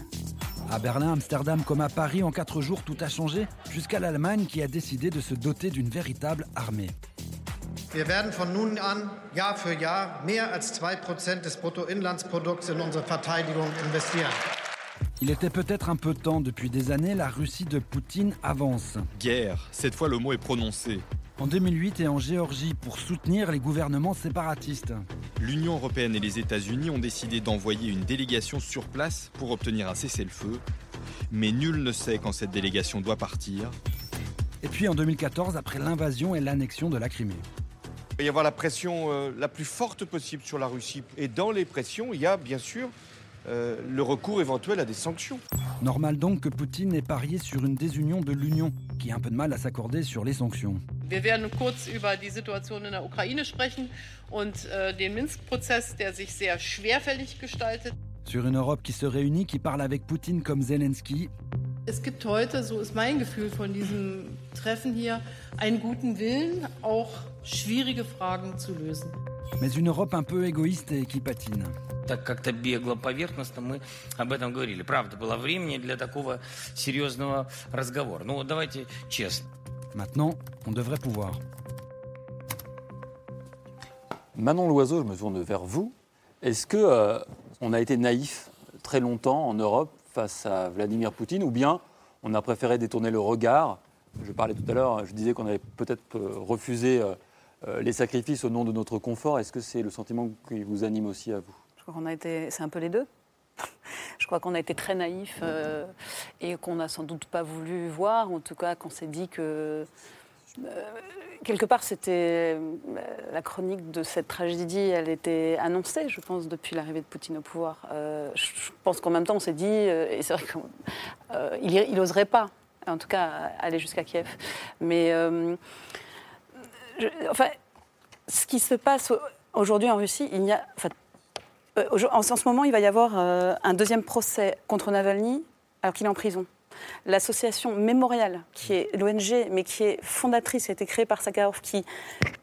à Berlin, Amsterdam comme à Paris, en quatre jours, tout a changé, jusqu'à l'Allemagne qui a décidé de se doter d'une véritable armée. Wir werden von nun an Jahr für Jahr mehr als 2% des Bruttoinlandsprodukts in unsere Verteidigung investieren. Il était peut-être un peu temps, depuis des années, la Russie de Poutine avance. Guerre, cette fois le mot est prononcé. En 2008 et en Géorgie pour soutenir les gouvernements séparatistes. L'Union européenne et les États-Unis ont décidé d'envoyer une délégation sur place pour obtenir un cessez-le-feu. Mais nul ne sait quand cette délégation doit partir. Et puis en 2014, après l'invasion et l'annexion de la Crimée. Il va y avoir la pression euh, la plus forte possible sur la Russie. Et dans les pressions, il y a bien sûr euh, le recours éventuel à des sanctions. Normal donc que Poutine ait parié sur une désunion de l'Union, qui a un peu de mal à s'accorder sur les sanctions. Wir werden kurz über die Situation in der Ukraine sprechen und äh, den Minsk-Prozess, der sich sehr schwerfällig gestaltet. Sur une Europe qui se réunit, qui parle avec Poutine comme Zelensky, Es gibt heute, so ist mein Gefühl von diesem Treffen hier, einen guten Willen, auch schwierige Fragen zu lösen. mais une Europe un peu égoïste et qui patine. Так как-то бегло, поверхностно мы об этом говорили. Правда, было времени для такого серьезного разговора. Ну, давайте честно. Maintenant, on devrait pouvoir. Manon Loiseau, je me tourne vers vous. Est-ce que euh, on a été naïf très longtemps en Europe face à Vladimir Poutine, ou bien on a préféré détourner le regard Je parlais tout à l'heure, je disais qu'on avait peut-être euh, refusé euh, euh, les sacrifices au nom de notre confort. Est-ce que c'est le sentiment qui vous anime aussi à vous Je crois qu'on a été, c'est un peu les deux. *laughs* Je crois qu'on a été très naïf euh, et qu'on n'a sans doute pas voulu voir, en tout cas qu'on s'est dit que euh, quelque part c'était euh, la chronique de cette tragédie, elle était annoncée, je pense, depuis l'arrivée de Poutine au pouvoir. Je, pense qu'en même temps on s'est dit, euh, et c'est vrai qu'il n'oserait pas, en tout cas, aller jusqu'à Kiev. Mais enfin, ce qui se passe aujourd'hui en Russie, il n'y a, enfin, en, en ce moment, il va y avoir euh, un deuxième procès contre Navalny alors qu'il est en prison. l'association Mémorial, qui est l'ONG, mais qui est fondatrice, qui a été créée par Sakharov, qui,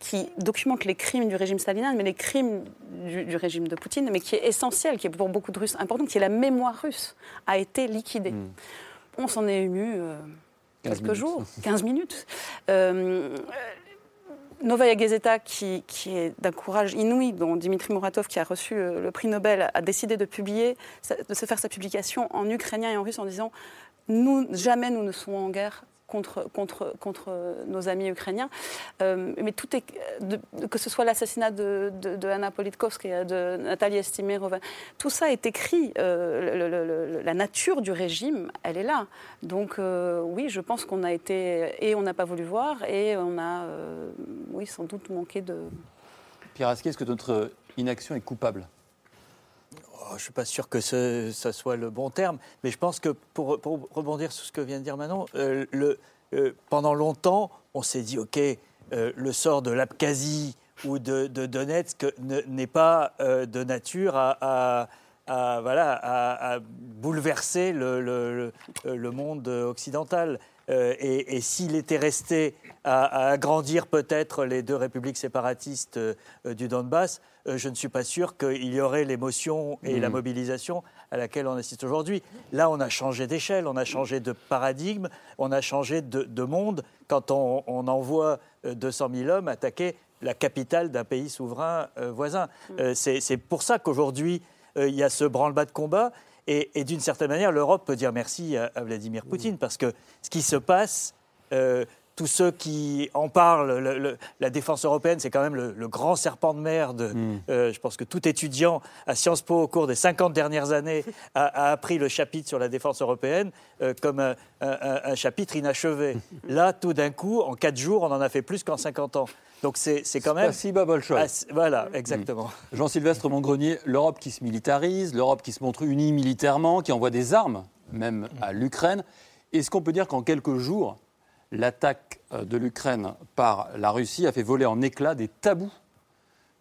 qui documente les crimes du régime stalinien, mais les crimes du, régime de Poutine, mais qui est essentielle, qui est pour beaucoup de Russes importante, qui est la mémoire russe, a été liquidée. Hmm. On s'en est ému euh, quelques jours, 15 minutes. Euh, Novaya Gazeta, qui, est d'un courage inouï, dont Dimitri Muratov, qui a reçu euh, le prix Nobel, a décidé de publier, de se faire sa publication en ukrainien et en russe en disant nous, jamais nous ne serons en guerre contre, contre, contre nos amis ukrainiens. Euh, mais tout est, que ce soit l'assassinat de, Anna Politkovskaya, de Nathalie Estimirova, tout ça est écrit. Euh, la nature du régime, elle est là. Donc oui, je pense qu'on a été et on n'a pas voulu voir et on a, oui, sans doute manqué de. Pierre Aski, est-ce que notre inaction est coupable? Oh, je ne suis pas sûr que ce, ça soit le bon terme, mais je pense que pour, rebondir sur ce que vient de dire Manon, le, pendant longtemps, on s'est dit, OK, le sort de l'Abkhazie ou de, Donetsk n'est pas de nature à à, voilà, à, bouleverser le, le, monde occidental. Euh, et, s'il était resté à, agrandir peut-être les deux républiques séparatistes euh, du Donbass, euh, je ne suis pas sûr qu'il y aurait l'émotion et la mmh. mobilisation à laquelle on assiste aujourd'hui. Là, on a changé d'échelle, on a changé de paradigme, on a changé de, monde quand on, on, envoie 200 000 hommes attaquer la capitale d'un pays souverain voisin. Mmh. C'est pour ça qu'aujourd'hui, il y a ce branle-bas de combat. Et, d'une certaine manière, l'Europe peut dire merci à, Vladimir Poutine, parce que ce qui se passe, euh, tous ceux qui en parlent, la défense européenne, c'est quand même le, grand serpent de mer. Mm. Euh, je pense que tout étudiant à Sciences Po au cours des 50 dernières années a, appris le chapitre sur la défense européenne euh, comme un, chapitre inachevé. *laughs* Là, tout d'un coup, en 4 jours, on en a fait plus qu'en 50 ans. Donc c'est quand même. Merci Bolshoi. voilà, exactement. Mm. Jean-Sylvestre Mongrenier, l'Europe qui se militarise, l'Europe qui se montre unie militairement, qui envoie des armes, même à l'Ukraine. Est-ce qu'on peut dire qu'en quelques jours, l'attaque euh, de l'Ukraine par la Russie a fait voler en éclats des tabous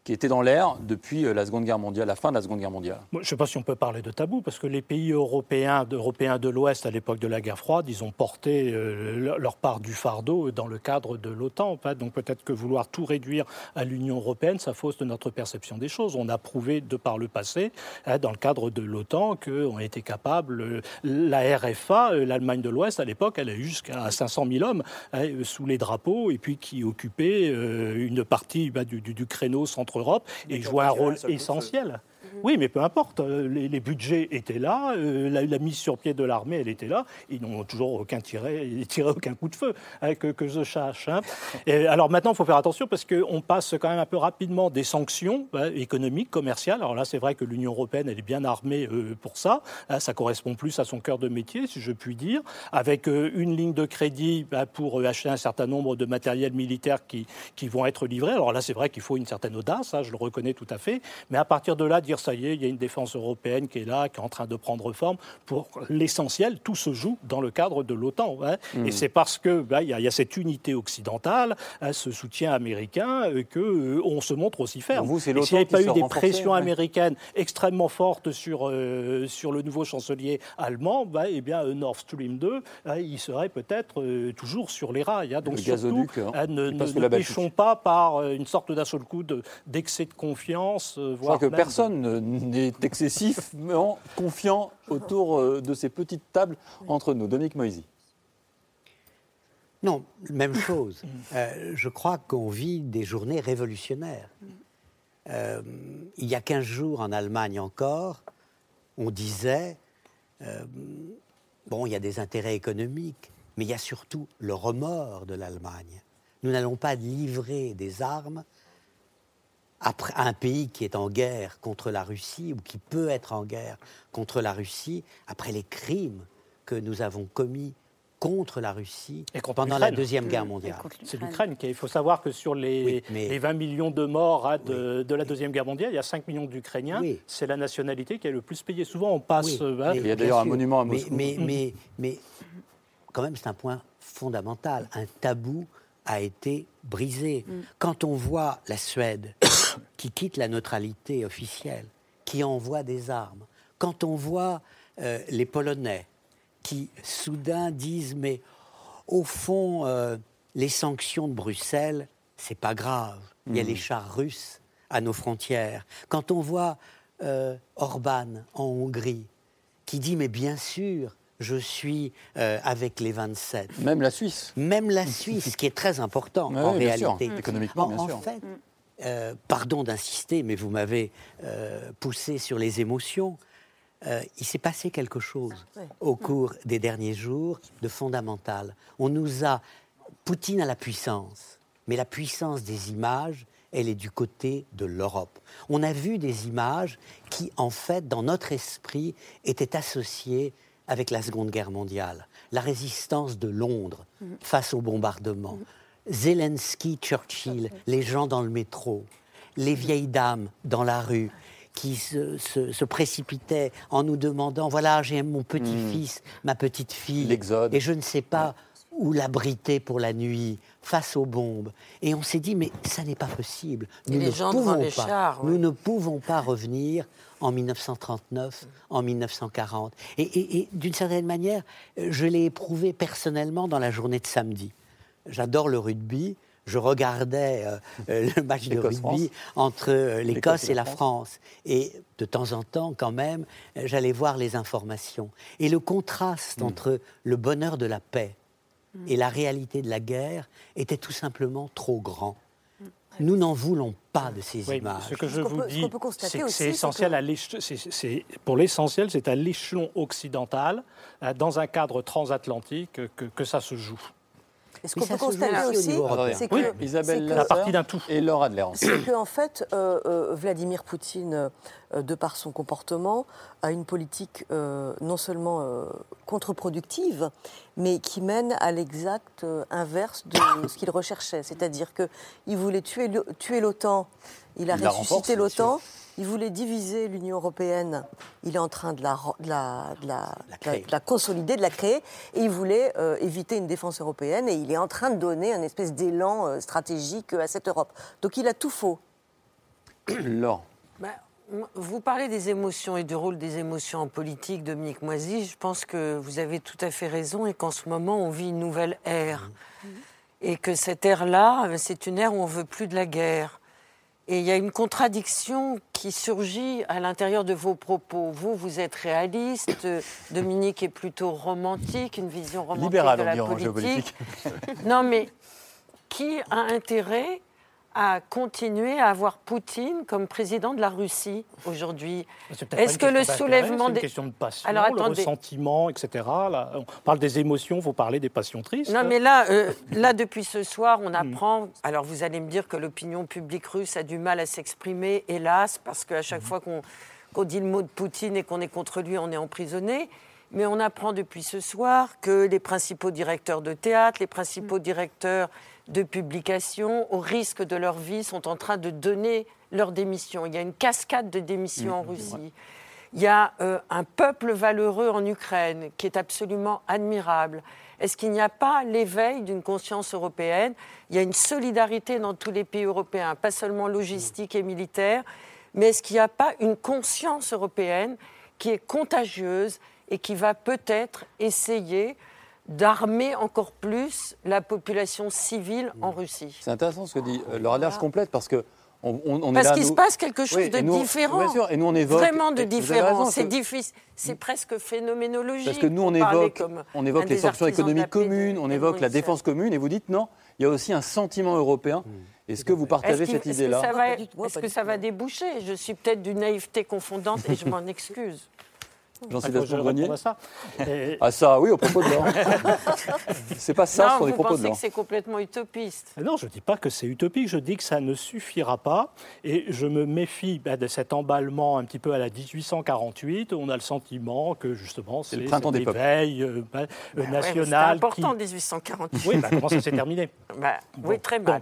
qui était dans l'air depuis euh, la Seconde Guerre mondiale, la fin de la Seconde Guerre mondiale. je ne sais pas si on peut parler de tabou, parce que les pays européens, européens de l'Ouest, à l'époque de la guerre froide, ils ont porté euh, leur part du fardeau dans le cadre de l'OTAN. Donc peut-être que vouloir tout réduire à l'Union européenne, ça fausse de notre perception des choses. On a prouvé de par le passé, hein, dans le cadre de l'OTAN, qu'on était capable. Euh, la RFA, l'Allemagne de l'Ouest, à l'époque, elle a eu jusqu'à 500 000 hommes hein, sous les drapeaux, et puis qui occupaient une partie bah, du, créneau centre Europe et joue un rôle essentiel. Oui, mais peu importe. Euh, les, budgets étaient là, euh, la, mise sur pied de l'armée, elle était là. Ils n'ont toujours aucun tiré, *laughs* tiré aucun coup de feu, hein, que, je sache. Hein. Et alors maintenant, il faut faire attention parce qu'on passe quand même un peu rapidement des sanctions hein, économiques, commerciales. Alors là, c'est vrai que l'Union européenne, elle est bien armée euh, pour ça. ça correspond plus à son cœur de métier, si je puis dire, avec une ligne de crédit pour acheter un certain nombre de matériels militaires qui, qui vont être livrés. Alors là, c'est vrai qu'il faut une certaine audace, je le reconnais tout à fait. Mais à partir de là, dire ça y est, il y a une défense européenne qui est là, qui est en train de prendre forme. Pour l'essentiel, tout se joue dans le cadre de l'OTAN. Hein. Et c'est parce que bah, y, a cette unité occidentale, hein, ce soutien américain, euh, que euh, on se montre aussi ferme. Vous, s'il n'y avait pas eu des pressions américaines extrêmement fortes sur, euh, sur le nouveau chancelier allemand, bah, eh bien, Nord Stream 2, hein, il serait peut-être toujours sur les rails. Donc le surtout, ne, ne, pêchons pas par une sorte d'un seul coup d'excès de, confiance. voire que personne n'est excessivement confiant autour euh, de ces petites tables entre nous. Dominique Moisy. Non, même chose. *laughs* Euh, je crois qu'on vit des journées révolutionnaires. Euh, il y a 15 jours en Allemagne encore, on disait, bon, il y a des intérêts économiques, mais il y a surtout le remords de l'Allemagne. Nous n'allons pas livrer des armes après, un pays qui est en guerre contre la Russie ou qui peut être en guerre contre la Russie, après les crimes que nous avons commis contre la Russie pendant la Deuxième Guerre mondiale. C'est l'Ukraine. Il faut savoir que sur les, 20 millions de morts hein, de, la Deuxième Guerre mondiale, il y a 5 millions d'Ukrainiens. C'est la nationalité qui a le plus payé. Souvent, on passe... Hein. il y a d'ailleurs un monument à Moscou. Mais, mais, mais quand même, c'est un point fondamental. Un tabou a été brisé. Mm. Quand on voit la Suède qui quitte la neutralité officielle, qui envoie des armes, quand on voit euh, les Polonais qui soudain disent mais au fond, euh, les sanctions de Bruxelles, c'est pas grave. Il y a Mhm. les chars russes à nos frontières. Quand on voit euh, Orban en Hongrie, qui dit mais bien sûr, je suis euh, avec les 27. Même la Suisse. Même la Suisse, ce qui est très important *laughs* Ouais, en ouais, bien sûr. réalité. Économiquement, En- bien en fait, euh, pardon d'insister, mais vous m'avez euh, poussé sur les émotions. Euh, il s'est passé quelque chose au cours des derniers jours de fondamental. On nous a. Poutine a la puissance, mais la puissance des images, elle est du côté de l'Europe. On a vu des images qui, en fait, dans notre esprit, étaient associées avec la Seconde Guerre mondiale. La résistance de Londres face au bombardement. Zelensky, Churchill, les gens dans le métro, les vieilles dames dans la rue qui se, se- se précipitaient en nous demandant voilà, j'ai mon petit-fils, ma petite fille, et je ne sais pas où l'abriter pour la nuit face aux bombes. Et on s'est dit mais ça n'est pas possible. Nous ne pouvons pas. chars, Nous ouais. ne pouvons pas revenir en 1939, en 1940. Et, et- et d'une certaine manière, euh, je l'ai éprouvé personnellement dans la journée de samedi. J'adore le rugby. Je regardais euh, euh, le *laughs* match de rugby entre euh, l'Écosse et la France. Et de temps en temps, quand même, j'allais voir les informations. Et le contraste entre le bonheur de la paix et la réalité de la guerre était tout simplement trop grand. Nous n'en voulons pas de ces Oui, images. ce que je vous dis, c'est que essentiel que- à pour l'essentiel, c'est à l'échelon occidental, dans un cadre transatlantique, que, que ça se joue. Et ce qu'on peut constater aussi, c'est que, Oui, Isabelle que- La partie d'un tout. et Laura Adler. c'est que en fait, euh, euh, Vladimir Poutine, euh, de par son comportement, a une politique euh, non seulement euh, contre-productive, mais qui mène à l'exact euh, inverse de ce qu'il recherchait. C'est-à-dire qu'il voulait tuer l'OTAN, il a Il ressuscité l'OTAN. Il voulait diviser l'Union européenne. Il est en train de la, de la, de la- de la- de la consolider, de la créer. Et il voulait euh, éviter une défense européenne. Et il est en train de donner un espèce d'élan euh, stratégique à cette Europe. Donc il a tout faux. *coughs* Laure. Bah, Vous parlez des émotions et du rôle des émotions en politique, Dominique Moisy. Je pense que vous avez tout à fait raison et qu'en ce moment, on vit une nouvelle ère. Et que cette ère-là, euh, c'est une ère où on veut plus de la guerre. Et il y a une contradiction qui surgit à l'intérieur de vos propos. Vous, vous êtes réaliste, euh, Dominique est plutôt romantique, une vision romantique Libéral, de la politique. géopolitique. non, mais qui a intérêt à continuer à avoir Poutine comme président de la Russie aujourd'hui Est-ce que le soulèvement des une question de passion, Alors, le ressentiment, etc. Là, on parle des émotions, il faut parler des passions tristes. Non, mais là, euh, là, depuis ce soir, Hmm. on apprend. Alors, vous allez me dire que l'opinion publique russe a du mal à s'exprimer, hélas, parce qu'à chaque Hmm. fois qu'on dit le mot de Poutine et qu'on est contre lui, on est emprisonné. Mais on apprend depuis ce soir que les principaux directeurs de théâtre, les Hmm. principaux directeurs de publication, au risque de leur vie, sont en train de donner leur démission. Il y a une cascade de démissions en Russie. Il y a euh, un peuple valeureux en Ukraine qui est absolument admirable. Est-ce qu'il n'y a pas l'éveil d'une conscience européenne? Il y a une solidarité dans tous les pays européens, pas seulement logistique et militaire, mais est-ce qu'il n'y a pas une conscience européenne qui est contagieuse et qui va peut-être essayer d'armer encore plus la population civile en Russie C'est intéressant ce que dit euh, Laura Adler. Je complète parce que on, on- on est Parce qu'il se passe quelque chose Oui, de et nous, on- différent. Bien sûr, et nous on évoque Vraiment de différent. C'est que- difficile. C'est presque phénoménologique. Parce que nous, on évoque, on évoque les sanctions économiques communes, on évoque la défense commune, et vous dites non, il y a aussi un sentiment européen. Est-ce que vous partagez cette est-ce que idée-là ça va- Est-ce que ça va déboucher? Je suis peut-être d'une naïveté confondante et je m'en *laughs* excuse. Jean-Sébastien Ah, Grenier réponde à ça. *laughs* Et- Ah ça, oui, au propos de Laure. *laughs* C'est pas ça, non, ce des vous propos de pensez que c'est complètement utopiste. Ah Non, je ne dis pas que c'est utopique, je dis que ça ne suffira pas. Et je me méfie bah, de cet emballement un petit peu à la 1848. On a le sentiment que justement c'est le printemps cet des peuples. éveil euh, bah, Ouais, C'était national. important, qui- 1848. Oui, bah, comment ça s'est terminé? *laughs* Bah, Oui, très mal.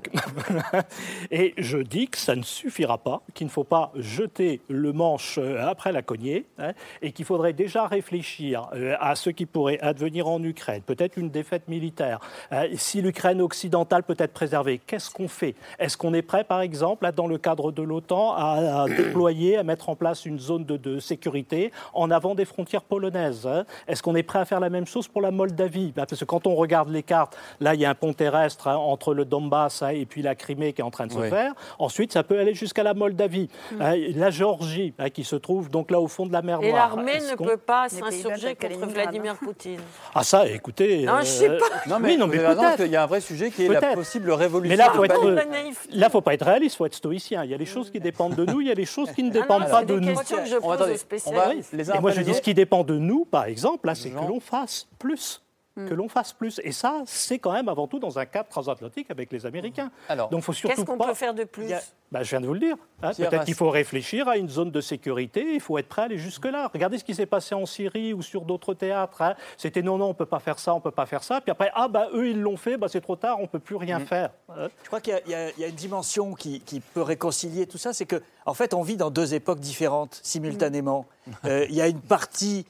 Et je dis que ça ne suffira pas, qu'il ne faut pas jeter le manche euh, après la cognée, hein, et qu'il faudrait faudrait déjà réfléchir euh, à ce qui pourrait advenir en Ukraine, peut-être une défaite militaire. Euh, si l'Ukraine occidentale peut être préservée, qu'est-ce qu'on fait? Est-ce qu'on est prêt, par exemple, dans le cadre de l'OTAN, à, *coughs* déployer, à mettre en place une zone de, de sécurité en avant des frontières polonaises hein? Est-ce qu'on est prêt à faire la même chose pour la Moldavie? Ben, Parce que quand on regarde les cartes, là, il y a un pont terrestre hein, entre le Donbass hein, et puis la Crimée qui est en train de se Oui. faire. Ensuite, ça peut aller jusqu'à la Moldavie, hein, la Géorgie, qui se trouve donc là au fond de la mer Et Noire. l'armée ne peut pas s'insurger contre Vladimir Poutine. Ah ça, écoutez. Non, je sais euh, pas. Non, mais, oui, non, vous mais peut-être. qu'il y a un vrai sujet qui est la possible révolution. Mais là, de faut être, Bali. là, faut pas être réaliste, faut être stoïcien. Il y a des choses qui dépendent de nous, il y a des choses qui ne Ah non, dépendent pas des de nous. que je On va- pose aux on va spécialistes. les uns Et moi, je dis ce qui dépend de nous, par exemple, là, c'est que l'on fasse plus. Hmm. Que l'on fasse plus. Et ça, c'est quand même avant tout dans un cadre transatlantique avec les Américains. Alors, Donc, faut surtout Qu'est-ce qu'on pas. peut faire de plus Bah, je viens de vous le dire. hein. Peut-être qu'il faut réfléchir à une zone de sécurité. Il faut être prêt à aller jusque-là. Regardez ce qui s'est passé en Syrie ou sur d'autres théâtres. hein. C'était non, non, on ne peut pas faire ça, on ne peut pas faire ça. Puis après, ah, bah, eux, ils l'ont fait, bah, c'est trop tard, on ne peut plus rien Mm. faire. hein. Je crois qu'il y a- y, a- y a une dimension qui, qui peut réconcilier tout ça, c'est que en fait, on vit dans deux époques différentes simultanément. Euh, il y a une partie,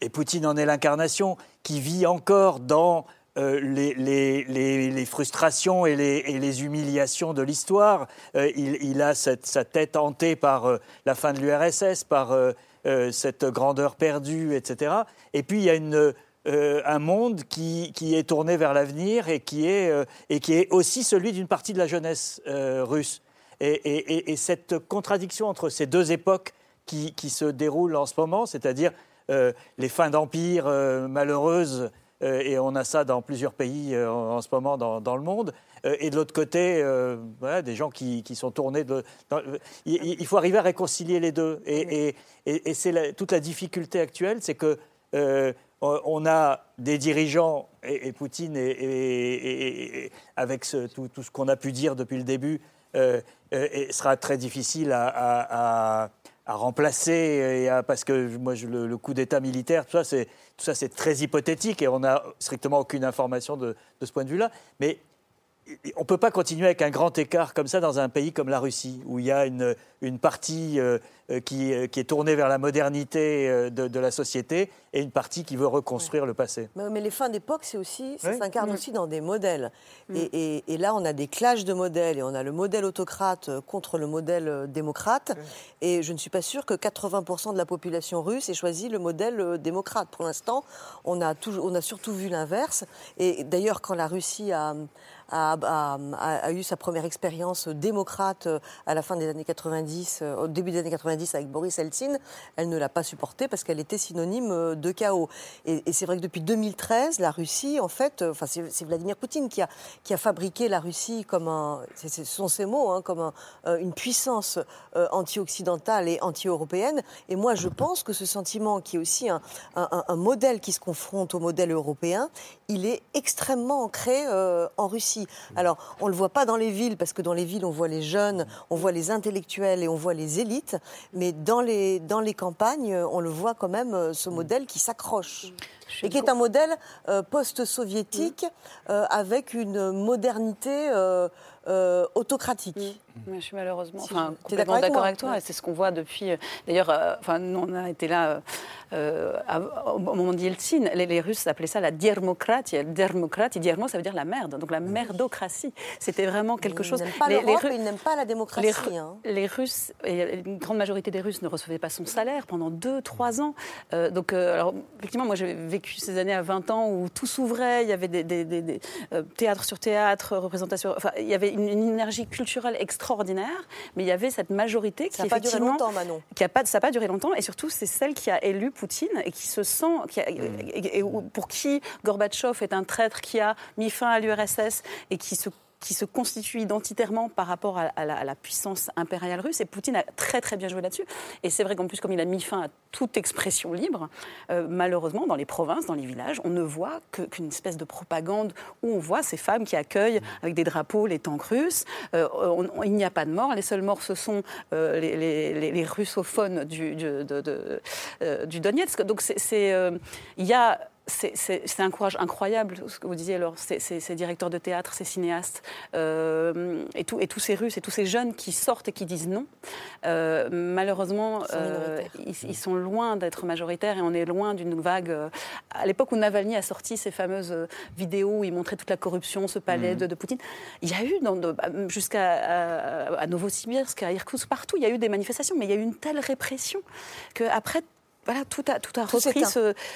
et Poutine en est l'incarnation, qui vit encore dans euh, les, frustrations et les, humiliations de l'histoire. Euh, il, a sa tête hantée par euh, la fin de l'URSS, par cette grandeur perdue, etc. Et puis il y a un monde qui, est tourné vers l'avenir et, qui est, aussi celui d'une partie de la jeunesse russe. Et, et- et- et cette contradiction entre ces deux époques qui, qui se déroulent en ce moment, c'est-à-dire les fins d'empire euh, malheureuses, euh, et on a ça dans plusieurs pays euh, en, ce moment dans, dans le monde, euh, et de l'autre côté, euh, voilà, des gens qui, qui sont tournés de... dans- il, faut arriver à réconcilier les deux. Et, et- et- et c'est toute la difficulté actuelle, c'est que euh, on a des dirigeants, et, et Poutine, et, avec ce- tout, tout ce qu'on a pu dire depuis le début, euh, euh, et sera très difficile à, à- à- à remplacer, parce que moi, le, coup d'État militaire, tout ça, c'est tout ça, c'est très hypothétique, et on n'a strictement aucune information de, de ce point de vue-là. Mais on ne peut pas continuer avec un grand écart comme ça dans un pays comme la Russie, où il y a une, une partie euh, qui, euh, qui est tournée vers la modernité euh, de, de la société et une partie qui veut reconstruire le passé. Mais, mais les fins d'époque, c'est aussi, ça Oui. s'incarne Mm. aussi dans des modèles. Et, et- et là, on a des clashs de modèles et on a le modèle autocrate euh, contre le modèle euh, démocrate. Et je ne suis pas sûre que 80% de la population russe ait choisi le modèle euh, démocrate. Pour l'instant, on a, on a surtout vu l'inverse. Et d'ailleurs, quand la Russie a, a, a- a- a eu sa première expérience démocrate euh, à la fin des années 90, euh, au début des années 90 avec Boris Eltsine, elle ne l'a pas supporté parce qu'elle était synonyme euh, de chaos. Et, c'est vrai que depuis 2013, la Russie, en fait, euh, enfin c'est Vladimir Poutine qui a, qui a fabriqué la Russie comme un, ce sont ses mots, hein, comme euh, une puissance anti-occidentale et anti-européenne. Et moi, je pense que ce sentiment, qui est aussi un, modèle qui se confronte au modèle européen, il est extrêmement ancré en Russie. Alors, on ne le voit pas dans les villes, parce que dans les villes, on voit les jeunes, on voit les intellectuels et on voit les élites, mais dans les, dans les campagnes, on le voit quand même, euh, ce modèle qui s'accroche. Et qui est un modèle euh, post-soviétique euh, avec une modernité euh, euh, autocratique. Mais je suis malheureusement enfin, complètement avec d'accord avec toi. Ouais. C'est ce qu'on voit depuis. D'ailleurs, euh, enfin, nous, on a été là à- au moment d'Yeltsin. Les, les Russes appelaient ça la dermocratie. Dermocratie, diermo, ça veut dire la merde. Donc la merdocratie. C'était vraiment quelque Ils chose. pas Les- les l'Europe Ru- et ils n'aiment pas la démocratie. les, hein. les Russes, et une grande majorité des Russes ne recevaient pas son salaire pendant 2-3 ans. Euh, donc, euh, alors, effectivement, moi j'ai vécu ces années à 20 ans où tout s'ouvrait, il y avait des, des- des- des, euh, théâtre sur théâtre, représentation, enfin, il y avait une, une énergie culturelle extraordinaire, mais il y avait cette majorité qui n'a pas duré longtemps, Manon. qui a pas, ça n'a pas duré longtemps, et surtout c'est celle qui a élu Poutine et qui se sent, qui a- et- et pour qui Gorbatchev est un traître qui a mis fin à l'URSS et qui se qui se constitue identitairement par rapport à, la, puissance impériale russe. Et Poutine a très très bien joué là-dessus. Et c'est vrai qu'en plus, comme il a mis fin à toute expression libre, euh, malheureusement, dans les provinces, dans les villages, on ne voit qu'une espèce de propagande où on voit ces femmes qui accueillent avec des drapeaux les tanks russes. Euh, il n'y a pas de morts. Les seuls morts, ce sont euh, les, russophones du, du- Donetsk. Donc il y a c'est un courage incroyable, ce que vous disiez, alors, ces directeurs de théâtre, ces cinéastes, euh, et, tout, et, tous ces Russes et tous ces jeunes qui sortent et qui disent non. Euh, malheureusement, euh, ils, sont loin d'être majoritaires et on est loin d'une vague. à l'époque où Navalny a sorti ces fameuses vidéos où il montrait toute la corruption, ce palais mhm. de, Poutine, il y a eu, jusqu'à à, Novosibirsk, à Irkoutsk, partout, il y a eu des manifestations, mais il y a eu une telle répression qu'après, voilà, tout a, tout a repris,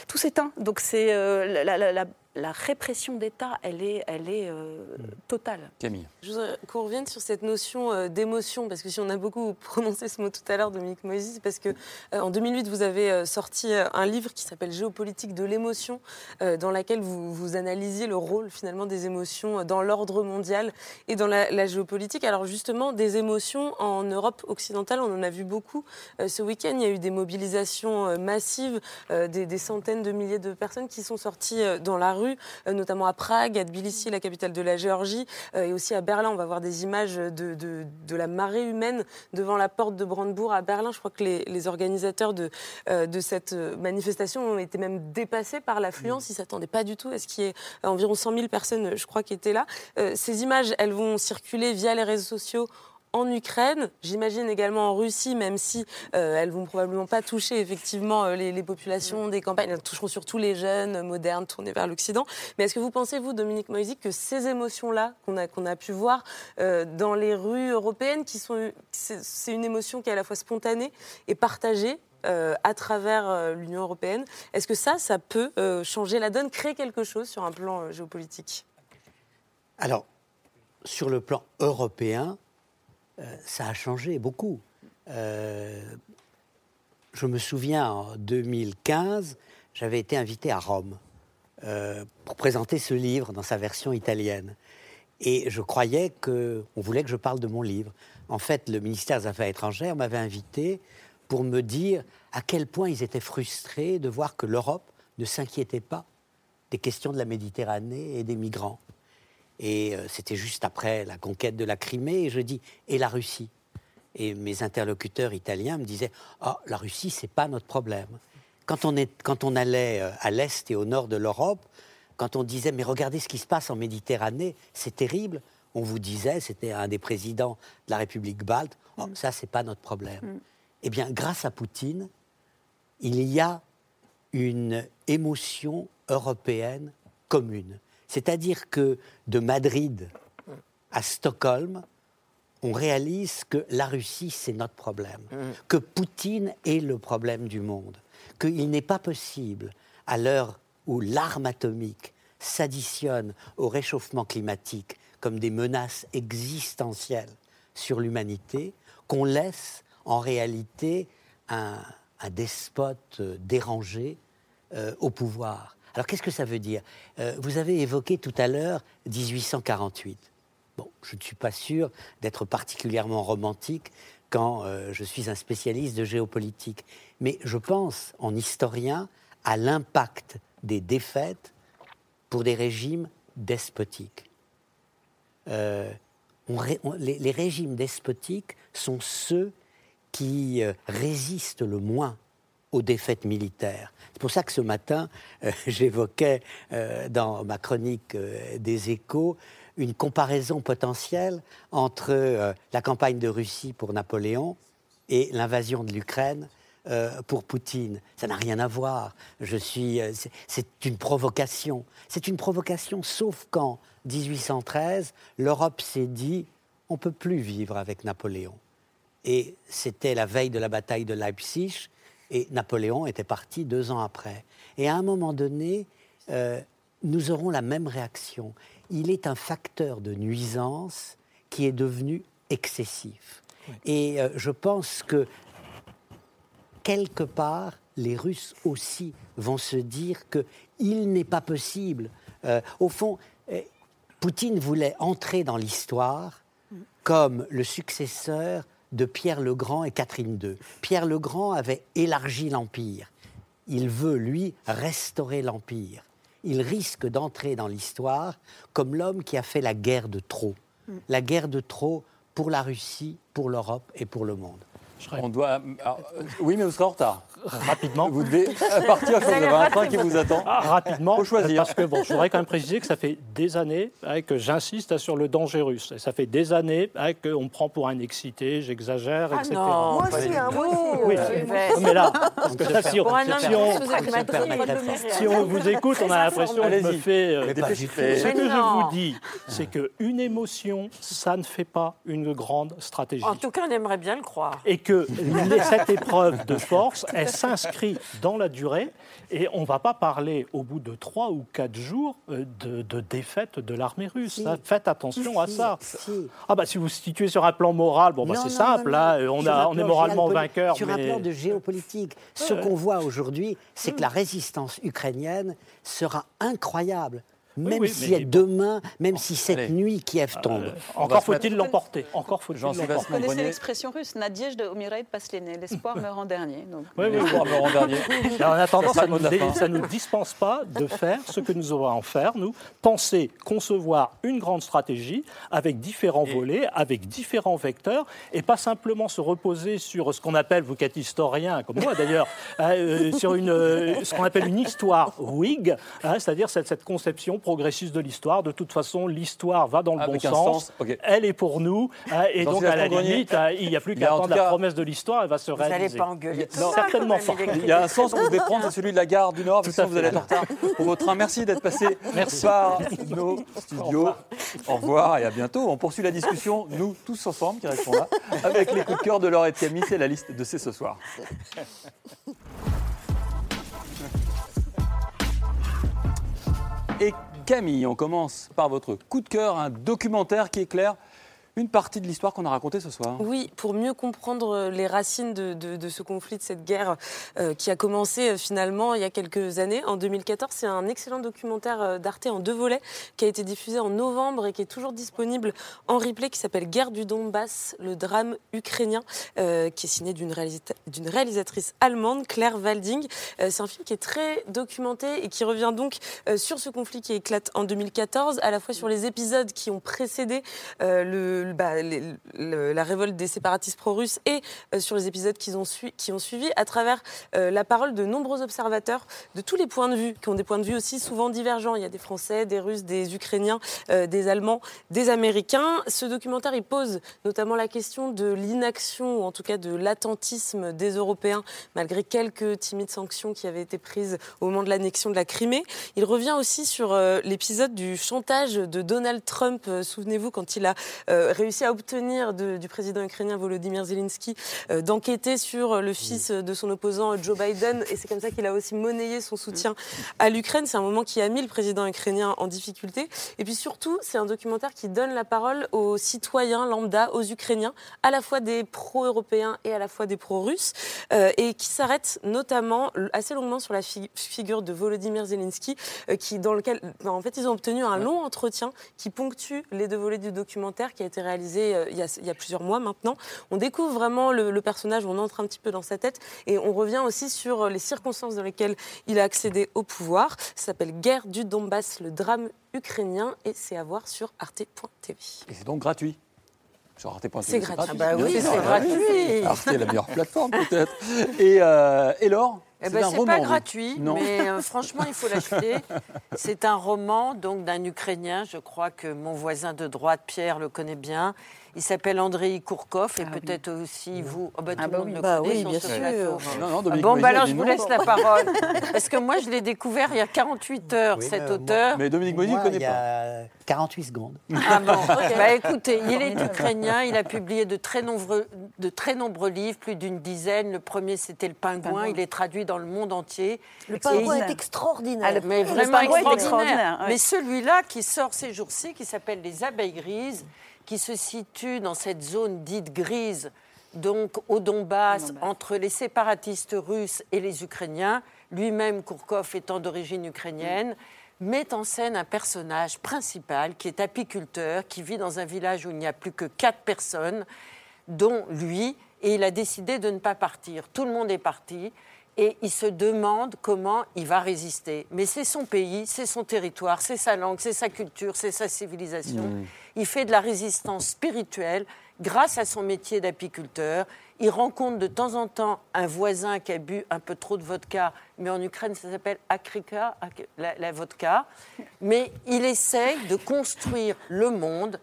tout s'éteint. Donc c'est euh, la, la répression d'État, elle est, elle est euh, totale. Camille. Je voudrais qu'on revienne sur cette notion euh, d'émotion, parce que si on a beaucoup *laughs* prononcé ce mot tout à l'heure, Dominique Moïse, parce que euh, en 2008, vous avez sorti un livre qui s'appelle Géopolitique de l'émotion, dans laquelle vous, vous analysiez le rôle finalement des émotions dans l'ordre mondial et dans la, géopolitique. Alors justement, des émotions en Europe occidentale, on en a vu beaucoup. ce week-end, il y a eu des mobilisations massives, des, des, centaines de milliers de personnes qui sont sorties dans la rue euh, notamment à Prague, à Tbilissi, la capitale de la Géorgie, euh, et aussi à Berlin. On va voir des images de, de, la marée humaine devant la porte de Brandebourg à Berlin. Je crois que les, organisateurs de, euh, de cette manifestation ont été même dépassés par l'affluence. Ils ne s'attendaient pas du tout à ce qu'il y ait environ 100 000 personnes, je crois, qui étaient là. ces images, elles vont circuler via les réseaux sociaux en Ukraine, j'imagine également en Russie, même si euh, elles vont probablement pas toucher effectivement euh, les, populations des campagnes, elles toucheront surtout les jeunes modernes tournés vers l'Occident. Mais est-ce que vous pensez, vous, Dominique Moisy, que ces émotions-là qu'on a, a pu voir euh, dans les rues européennes, qui sont, c'est une émotion qui est à la fois spontanée et partagée, à travers l'Union européenne. Est-ce que ça, ça peut changer la donne, créer quelque chose sur un plan géopolitique? Alors, sur le plan européen, euh, ça a changé beaucoup. Euh, je me souviens, en 2015, j'avais été invité à Rome euh, pour présenter ce livre dans sa version italienne. Et je croyais qu'on voulait que je parle de mon livre. En fait, le ministère des Affaires étrangères m'avait invité pour me dire à quel point ils étaient frustrés de voir que l'Europe ne s'inquiétait pas des questions de la Méditerranée et des migrants. Et euh, c'était juste après la conquête de la Crimée. Et je dis, et la Russie? Et mes interlocuteurs italiens me disaient, oh, la Russie, c'est pas notre problème. Quand on, est, quand on allait euh, à l'est et au nord de l'Europe, quand on disait, mais regardez ce qui se passe en Méditerranée, c'est terrible, on vous disait, c'était un des présidents de la République balte, oh, mm. ça, c'est pas notre problème. Mm. Eh bien, grâce à Poutine, il y a une émotion européenne commune. C'est-à-dire que de Madrid à Stockholm, on réalise que la Russie, c'est notre problème, mmh. que Poutine est le problème du monde, qu'il n'est pas possible, à l'heure où l'arme atomique s'additionne au réchauffement climatique comme des menaces existentielles sur l'humanité, qu'on laisse en réalité un, despote euh, dérangé euh, au pouvoir. Alors qu'est-ce que ça veut dire? Euh, Vous avez évoqué tout à l'heure 1848. Bon, je ne suis pas sûr d'être particulièrement romantique quand euh, je suis un spécialiste de géopolitique, mais je pense, en historien, à l'impact des défaites pour des régimes despotiques. Euh, les, régimes despotiques sont ceux qui résistent le moins aux défaites militaires. C'est pour ça que ce matin, euh, *laughs* j'évoquais euh, dans ma chronique euh, des échos une comparaison potentielle entre la campagne de Russie pour Napoléon et l'invasion de l'Ukraine pour Poutine. Ça n'a rien à voir. Je suis, c'est une provocation. C'est une provocation, sauf qu'en 1813, l'Europe s'est dit on peut plus vivre avec Napoléon. Et c'était la veille de la bataille de Leipzig. Et Napoléon était parti deux ans après. Et à un moment donné, euh, nous aurons la même réaction. Il est un facteur de nuisance qui est devenu excessif. Et euh, je pense que quelque part, les Russes aussi vont se dire qu'il n'est pas possible. Euh, au fond, Poutine voulait entrer dans l'histoire comme le successeur de Pierre le Grand et Catherine II. Pierre le Grand avait élargi l'Empire. Il veut, lui, restaurer l'Empire. Il risque d'entrer dans l'histoire comme l'homme qui a fait la guerre de trop. La guerre de trop pour la Russie, pour l'Europe et pour le monde. On doit. alors, euh, oui, mais vous serez en retard. Rapidement. Vous devez partir, je pense que vous avez un train qui vous attend. Ah, rapidement, Faut choisir. parce que bon, je voudrais quand même préciser que ça fait des années hein, que j'insiste sur le danger russe. Et ça fait des années hein, qu'on me prend pour un excité, j'exagère, Ah etc. non, Moi aussi, du hein, aussi. Oui, euh, mais- là, parce que là, si on, un si on- si on vous écoute, on a l'impression que je me fais. euh. Ce que je vous dis, c'est qu'une émotion, ça ne fait pas une grande stratégie. En tout cas, on aimerait bien le croire. Et que cette épreuve de force, elle s'inscrit dans la durée. Et on ne va pas parler au bout de trois ou quatre jours euh, de, de défaite de l'armée russe. Si. Ça, Faites attention à ça. si. Ah bah si vous vous situez sur un plan moral, bon bah c'est simple. non, là, non. on, a, on est moralement vainqueur. Sur un plan de géopolitique, ce qu'on voit aujourd'hui, c'est que la résistance ukrainienne sera incroyable. Même si demain, même si cette nuit Kiev tombe. Euh, encore faut-il l'emporter. Encore faut-il l'emporter. Vous connaissez l'expression russe, Nadej de Omireid Paslené, l'espoir meurt en dernier. Oui, oui, l'espoir meurt en *laughs* dernier. En attendant, ça ne nous, dispense pas de faire ce que nous aurons à en faire, nous, penser, concevoir une grande stratégie avec différents volets, avec différents vecteurs, et pas simplement se reposer sur ce qu'on appelle, vous qui êtes historien, comme moi d'ailleurs, *laughs* euh, euh, sur une, euh, ce qu'on appelle une histoire Whig, hein, c'est-à-dire cette, cette conception progressiste de l'histoire. De toute façon, l'histoire va dans le Avec bon sens, elle est pour nous, hein, et Dans donc à la limite, hein, il n'y a plus *laughs* qu'à en attendre la promesse de l'histoire, elle va se Vous n'allez réaliser. pas engueuler. Non, certainement pas. Il y a un sens que vous devez prendre, c'est celui de la gare du Nord, sinon vous allez être en retard pour votre train. Merci d'être passé *laughs* Merci. par nos studios. Au revoir. et à bientôt. On poursuit la discussion, nous tous ensemble qui restons là, avec les coups de cœur de Laure et de Camille. C'est la liste de ces ce soir. Et *laughs* Camille, on commence par votre coup de cœur, un documentaire qui éclaire une partie de l'histoire qu'on a racontée ce soir. Oui, pour mieux comprendre euh, les racines de, ce conflit, de cette guerre euh, qui a commencé euh, finalement il y a quelques années, en 2014. C'est un excellent documentaire d'Arte en deux volets qui a été diffusé en novembre et qui est toujours disponible en replay, qui s'appelle Guerre du Donbass, le drame ukrainien, qui est signé d'une réalisatrice allemande, Claire Walding. C'est un film qui est très documenté et qui revient donc sur ce conflit qui éclate en 2014, à la fois sur les épisodes qui ont précédé le, bah, la révolte des séparatistes pro-russes et euh, sur les épisodes qui ont, suivi, à travers euh, la parole de nombreux observateurs de tous les points de vue, qui ont des points de vue aussi souvent divergents. Il y a des Français, des Russes, des Ukrainiens, euh, des Allemands, des Américains. Ce documentaire, il pose notamment la question de l'inaction, ou en tout cas de l'attentisme des Européens, malgré quelques timides sanctions qui avaient été prises au moment de l'annexion de la Crimée. Il revient aussi sur l'épisode du chantage de Donald Trump. Souvenez-vous, quand il a réussi à obtenir de- du président ukrainien Volodymyr Zelensky euh, d'enquêter sur le fils de son opposant Joe Biden. Et c'est comme ça qu'il a aussi monnayé son soutien à l'Ukraine. C'est un moment qui a mis le président ukrainien en difficulté. Et puis surtout, c'est un documentaire qui donne la parole aux citoyens lambda, aux Ukrainiens, à la fois des pro-européens et à la fois des pro-russes, euh, et qui s'arrête notamment assez longuement sur la fi- figure de Volodymyr Zelensky, euh, qui, dans lequel, en fait, ils ont obtenu un long entretien qui ponctue les deux volets du documentaire qui a été réalisé euh, il, y a, plusieurs mois maintenant. On découvre vraiment le, le personnage, on entre un petit peu dans sa tête, et on revient aussi sur les circonstances dans lesquelles il a accédé au pouvoir. Ça s'appelle Guerre du Donbass, le drame ukrainien, et c'est à voir sur arte.tv. Et c'est donc gratuit. Sur arte.tv. C'est gratuit. Ah bah oui, c'est gratuit. Arte est la meilleure plateforme peut-être. Et, euh, et Laure Eh c'est ben, c'est pas gratuit, Non. mais euh, *laughs* franchement, il faut l'acheter. C'est un roman donc d'un Ukrainien. Je crois que mon voisin de droite, Pierre, le connaît bien. Il s'appelle Andrei Kourkov et peut-être aussi vous. Oh, bah, tout Ah le bah monde oui. le Bah connaît oui, bien sûr. plateau. Non, non, Ah Dominique bon, bah alors je vous non. laisse la parole. *laughs* Parce que moi, je l'ai découvert il y a 48 heures, Oui, cet mais, auteur. Mais Dominique Moïse, il ne connaît il y pas. a 48 secondes. Ah bon *laughs* Bah écoutez, il est ukrainien, il a publié de très nombreux, de très nombreux livres, plus d'une dizaine. Le premier, c'était Le Pingouin, il est traduit dans le monde entier. Le pingouin est extraordinaire. mais Le vraiment extraordinaire. Mais celui-là qui sort ces jours-ci, qui s'appelle Les Abeilles Grises, qui se situe dans cette zone dite grise, donc au Donbass, Donbass. entre les séparatistes russes et les Ukrainiens, lui-même Kourkov étant d'origine ukrainienne, met en scène un personnage principal qui est apiculteur, qui vit dans un village où il n'y a plus que quatre personnes, dont lui, et il a décidé de ne pas partir. Tout le monde est parti. Et il se demande comment il va résister. Mais c'est son pays, c'est son territoire, c'est sa langue, c'est sa culture, c'est sa civilisation. Il fait de la résistance spirituelle grâce à son métier d'apiculteur. Il rencontre de temps en temps un voisin qui a bu un peu trop de vodka, mais en Ukraine, ça s'appelle akrika, la, la vodka. Mais il essaye de construire le monde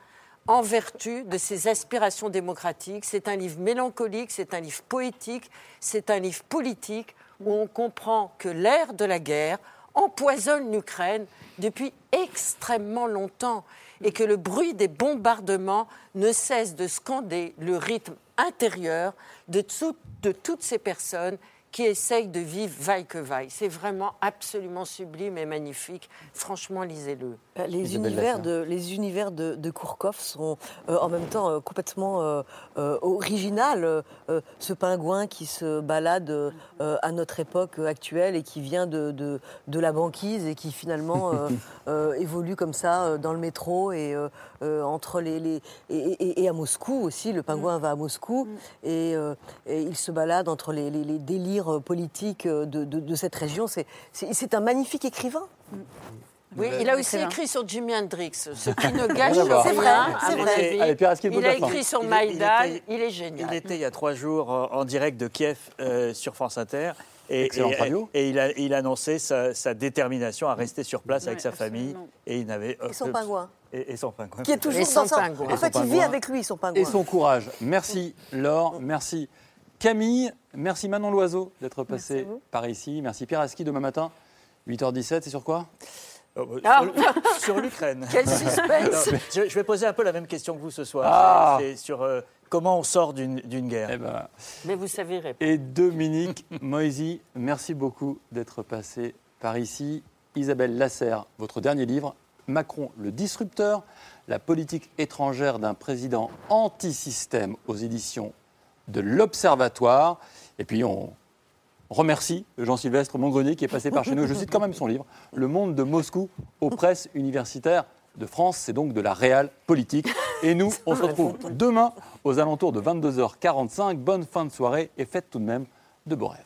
en vertu de ses aspirations démocratiques. C'est un livre mélancolique, c'est un livre poétique, c'est un livre politique où on comprend que l'ère de la guerre empoisonne l'Ukraine depuis extrêmement longtemps et que le bruit des bombardements ne cesse de scander le rythme intérieur de, toutes ces personnes qui essaye de vivre vaille que vaille. C'est vraiment absolument sublime et magnifique. Franchement, lisez-le. Euh, les univers, de, les univers de, de Kourkov sont euh, en même temps euh, complètement euh, original. ce pingouin qui se balade à notre époque actuelle et qui vient de, de, de la banquise et qui finalement *laughs* évolue comme ça dans le métro et entre les, les et, et, à Moscou aussi. Le pingouin va à Moscou et, et il se balade entre les, les délires politique euh, de, cette région. C'est un magnifique écrivain. Oui, il a aussi écrit sur Jimi Hendrix, ce *laughs* qui ne gâche rien, à mon avis. Il a écrit sur Maïdan, il, est génial. Il était il y a trois jours en direct de Kiev euh, sur France Inter. Et, et, il, a, il annonçait sa, détermination à rester sur place avec sa famille. Et il n'avait. Et son pingouin. Et, son pingouin. Qui est toujours pingouin. En fait, il vit avec lui, son pingouin. Et son courage. Merci, Laure. Merci. Camille, merci Manon Loiseau d'être passé par ici. Merci Pierre Aski demain matin, 8h17. C'est sur quoi? Bah, ah. Sur l'Ukraine. Quel suspense je, vais poser un peu la même question que vous ce soir. Ah. C'est sur euh, comment on sort d'une guerre. Eh ben. Mais vous savez répondre. Et Dominique Moisy, merci beaucoup d'être passé par ici. Isabelle Lasserre, votre dernier livre, Macron le disrupteur, la politique étrangère d'un président anti-système aux éditions de l'Observatoire. Et puis on remercie Jean-Sylvestre Mongrenier qui est passé par chez nous. Je cite quand même son livre, Le monde de Moscou aux presses universitaires de France. C'est donc de la réelle politique. Et nous, *laughs* on se retrouve demain aux alentours de 22h45. Bonne fin de soirée et faites tout de même de beaux rêves.